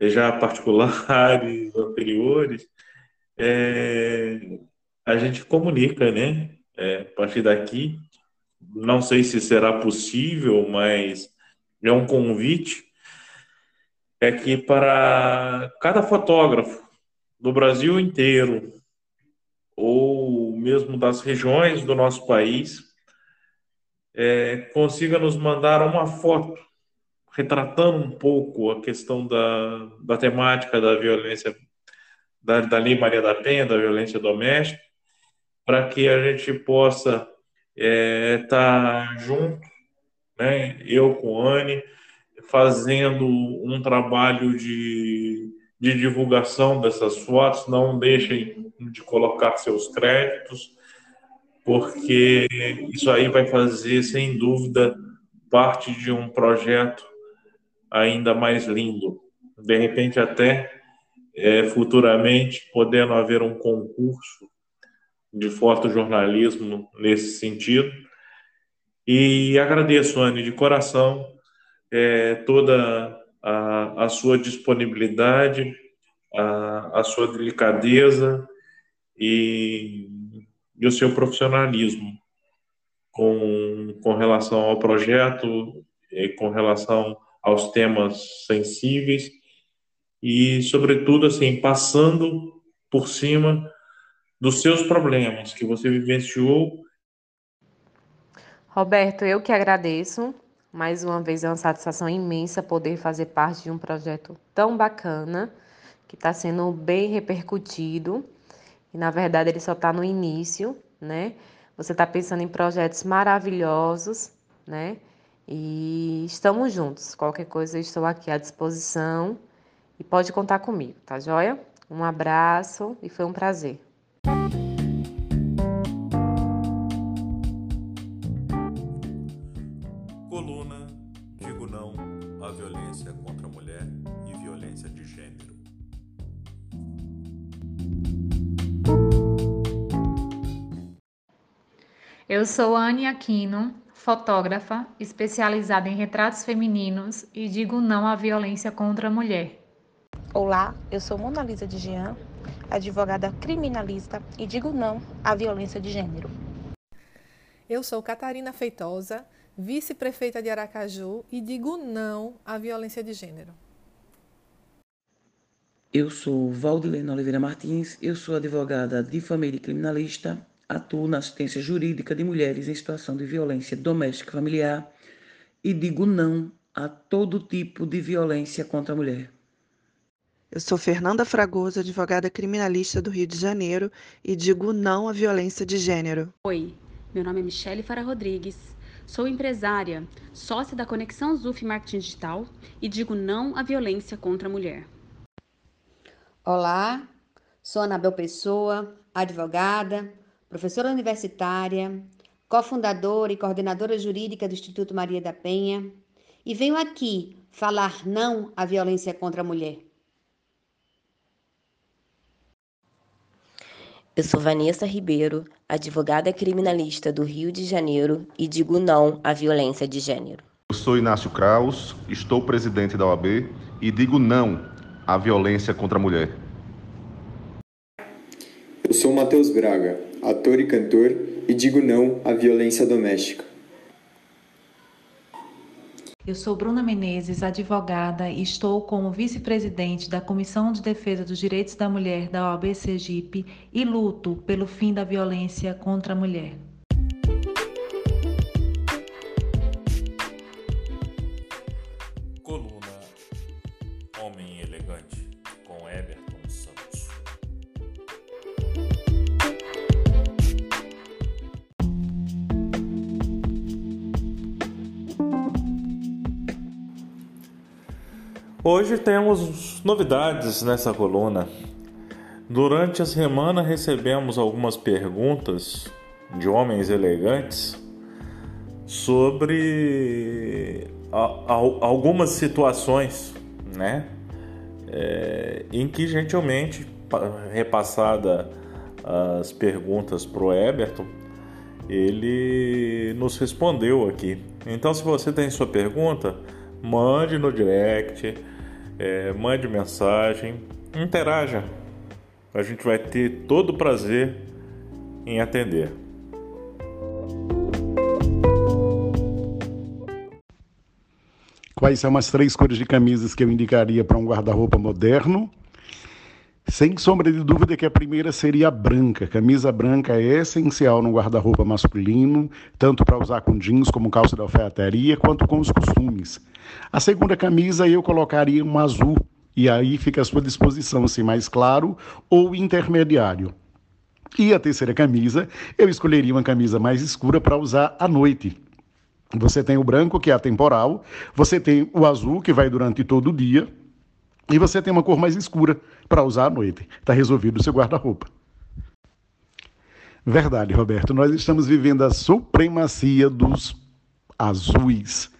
já particulares, *laughs* anteriores, é, a gente comunica, né, é, a partir daqui, não sei se será possível, mas é um convite é que para cada fotógrafo do Brasil inteiro, ou mesmo das regiões do nosso país, é, consiga nos mandar uma foto retratando um pouco a questão da, da temática da violência, da, da Lei Maria da Penha, da violência doméstica, para que a gente possa estar é, tá junto, né, eu com Anne, fazendo um trabalho de, de divulgação dessas fotos. Não deixem de colocar seus créditos, porque isso aí vai fazer, sem dúvida, parte de um projeto ainda mais lindo. De repente, até é, futuramente, podendo haver um concurso de fotojornalismo nesse sentido. E agradeço, Anne, de coração é, toda a, a, sua disponibilidade, a, a sua delicadeza e, e, o seu profissionalismo com, com relação ao projeto, com relação aos temas sensíveis e, sobretudo, assim, passando por cima dos seus problemas que você vivenciou. Roberto, eu que agradeço Mais uma vez é uma satisfação imensa poder fazer parte de um projeto tão bacana, que está sendo bem repercutido. E na verdade ele só está no início, né? Você está pensando em projetos maravilhosos, né? E estamos juntos. Qualquer coisa, estou aqui à disposição e pode contar comigo, tá joia? Um abraço e foi um prazer. Eu sou Anne Aquino, fotógrafa especializada em retratos femininos e digo não à violência contra a mulher. Olá, eu sou Mona Lisa de Jean, advogada criminalista e digo não à violência de gênero. Eu sou Catarina Feitosa, vice-prefeita de Aracaju e digo não à violência de gênero. Eu sou Valdilena Oliveira Martins, eu sou advogada de família e criminalista, atuo na assistência jurídica de mulheres em situação de violência doméstica e familiar e digo não a todo tipo de violência contra a mulher. Eu sou Fernanda Fragoso, advogada criminalista do Rio de Janeiro e digo não à violência de gênero. Oi, meu nome é Michele Fara Rodrigues, sou empresária, sócia da Conexão Zuf Marketing Digital e digo não à violência contra a mulher. Olá, sou Anabel Pessoa, advogada, professora universitária, cofundadora e coordenadora jurídica do Instituto Maria da Penha, e venho aqui falar não à violência contra a mulher. Eu sou Vanessa Ribeiro, advogada criminalista do Rio de Janeiro e digo não à violência de gênero. Eu sou Inácio Kraus, estou presidente da OAB e digo não à violência contra a mulher. Eu sou Matheus Braga, ator e cantor e digo não à violência doméstica. Eu sou Bruna Menezes, advogada e estou como vice-presidente da Comissão de Defesa dos Direitos da Mulher da OAB Sergipe e luto pelo fim da violência contra a mulher. Hoje temos novidades nessa coluna. Durante a semana recebemos algumas perguntas de homens elegantes sobre algumas situações, né? É, em que gentilmente repassada as perguntas para o ele nos respondeu aqui. Então, se você tem sua pergunta, mande no direct, é, mande mensagem, interaja. A gente vai ter todo o prazer em atender. Quais são as três cores de camisas que eu indicaria para um guarda-roupa moderno? Sem sombra de dúvida que a primeira seria a branca. Camisa branca é essencial no guarda-roupa masculino, tanto para usar com jeans como calça de alfaiataria, quanto com os costumes. A segunda camisa eu colocaria um azul, e aí fica à sua disposição, se mais claro ou intermediário. E a terceira camisa, eu escolheria uma camisa mais escura para usar à noite. Você tem o branco, que é atemporal, você tem o azul, que vai durante todo o dia, e você tem uma cor mais escura para usar à noite. Está resolvido o seu guarda-roupa. Verdade, Roberto. Nós estamos vivendo a supremacia dos azuis.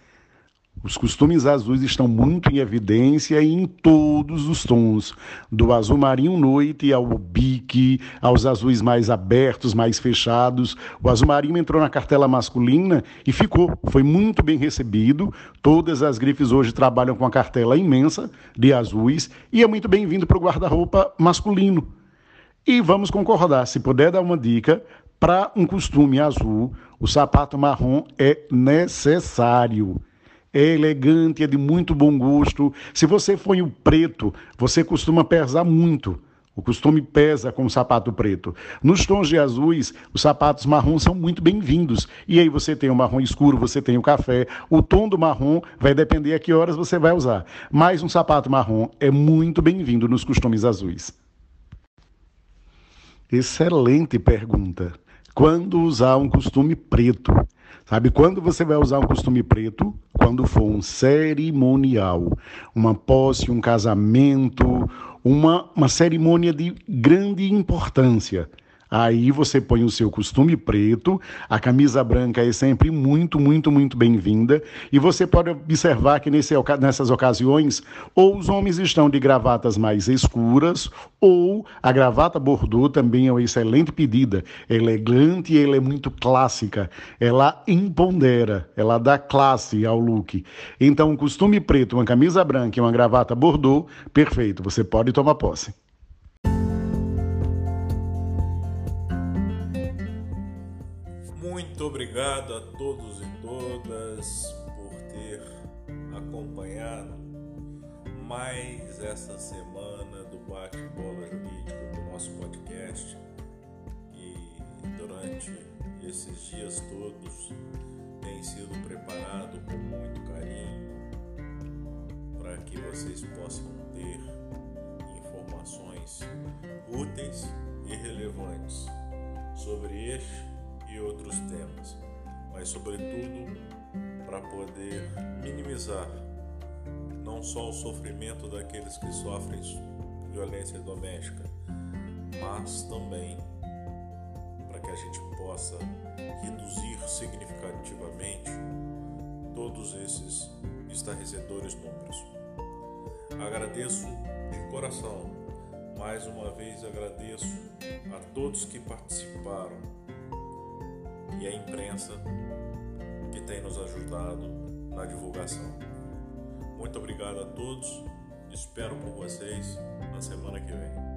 Os costumes azuis estão muito em evidência em todos os tons, do azul marinho noite ao bique, aos azuis mais abertos, mais fechados. O azul marinho entrou na cartela masculina e ficou, foi muito bem recebido. Todas as grifes hoje trabalham com a cartela imensa de azuis e é muito bem-vindo para o guarda-roupa masculino. E vamos concordar, se puder dar uma dica, para um costume azul, o sapato marrom é necessário é elegante, é de muito bom gosto. Se você foi o preto, você costuma pesar muito. O costume pesa com o sapato preto. Nos tons de azuis, os sapatos marrom são muito bem-vindos. E aí você tem o marrom escuro, você tem o café. O tom do marrom vai depender a que horas você vai usar. Mas um sapato marrom é muito bem-vindo nos costumes azuis. Excelente pergunta. Quando usar um costume preto? Sabe quando você vai usar um costume preto? Quando for um cerimonial, uma posse, um casamento, uma, uma cerimônia de grande importância. Aí você põe o seu costume preto, a camisa branca é sempre muito, muito, muito bem-vinda. E você pode observar que nesse, nessas ocasiões, ou os homens estão de gravatas mais escuras, ou a gravata bordô também é uma excelente pedida. É elegante e ela é muito clássica. Ela empodera, ela dá classe ao look. Então, um costume preto, uma camisa branca e uma gravata bordô, perfeito, você pode tomar posse. Obrigado a todos e todas por ter acompanhado mais essa semana do Bate-Bola Jurídico do nosso podcast. E durante esses dias todos tem sido preparado com muito carinho para que vocês possam ter informações úteis e relevantes sobre este e outros temas, mas, sobretudo, para poder minimizar não só o sofrimento daqueles que sofrem violência doméstica, mas também para que a gente possa reduzir significativamente todos esses estarrecedores números. Agradeço de coração, mais uma vez agradeço a todos que participaram e a imprensa que tem nos ajudado na divulgação. Muito obrigado a todos, espero por vocês na semana que vem.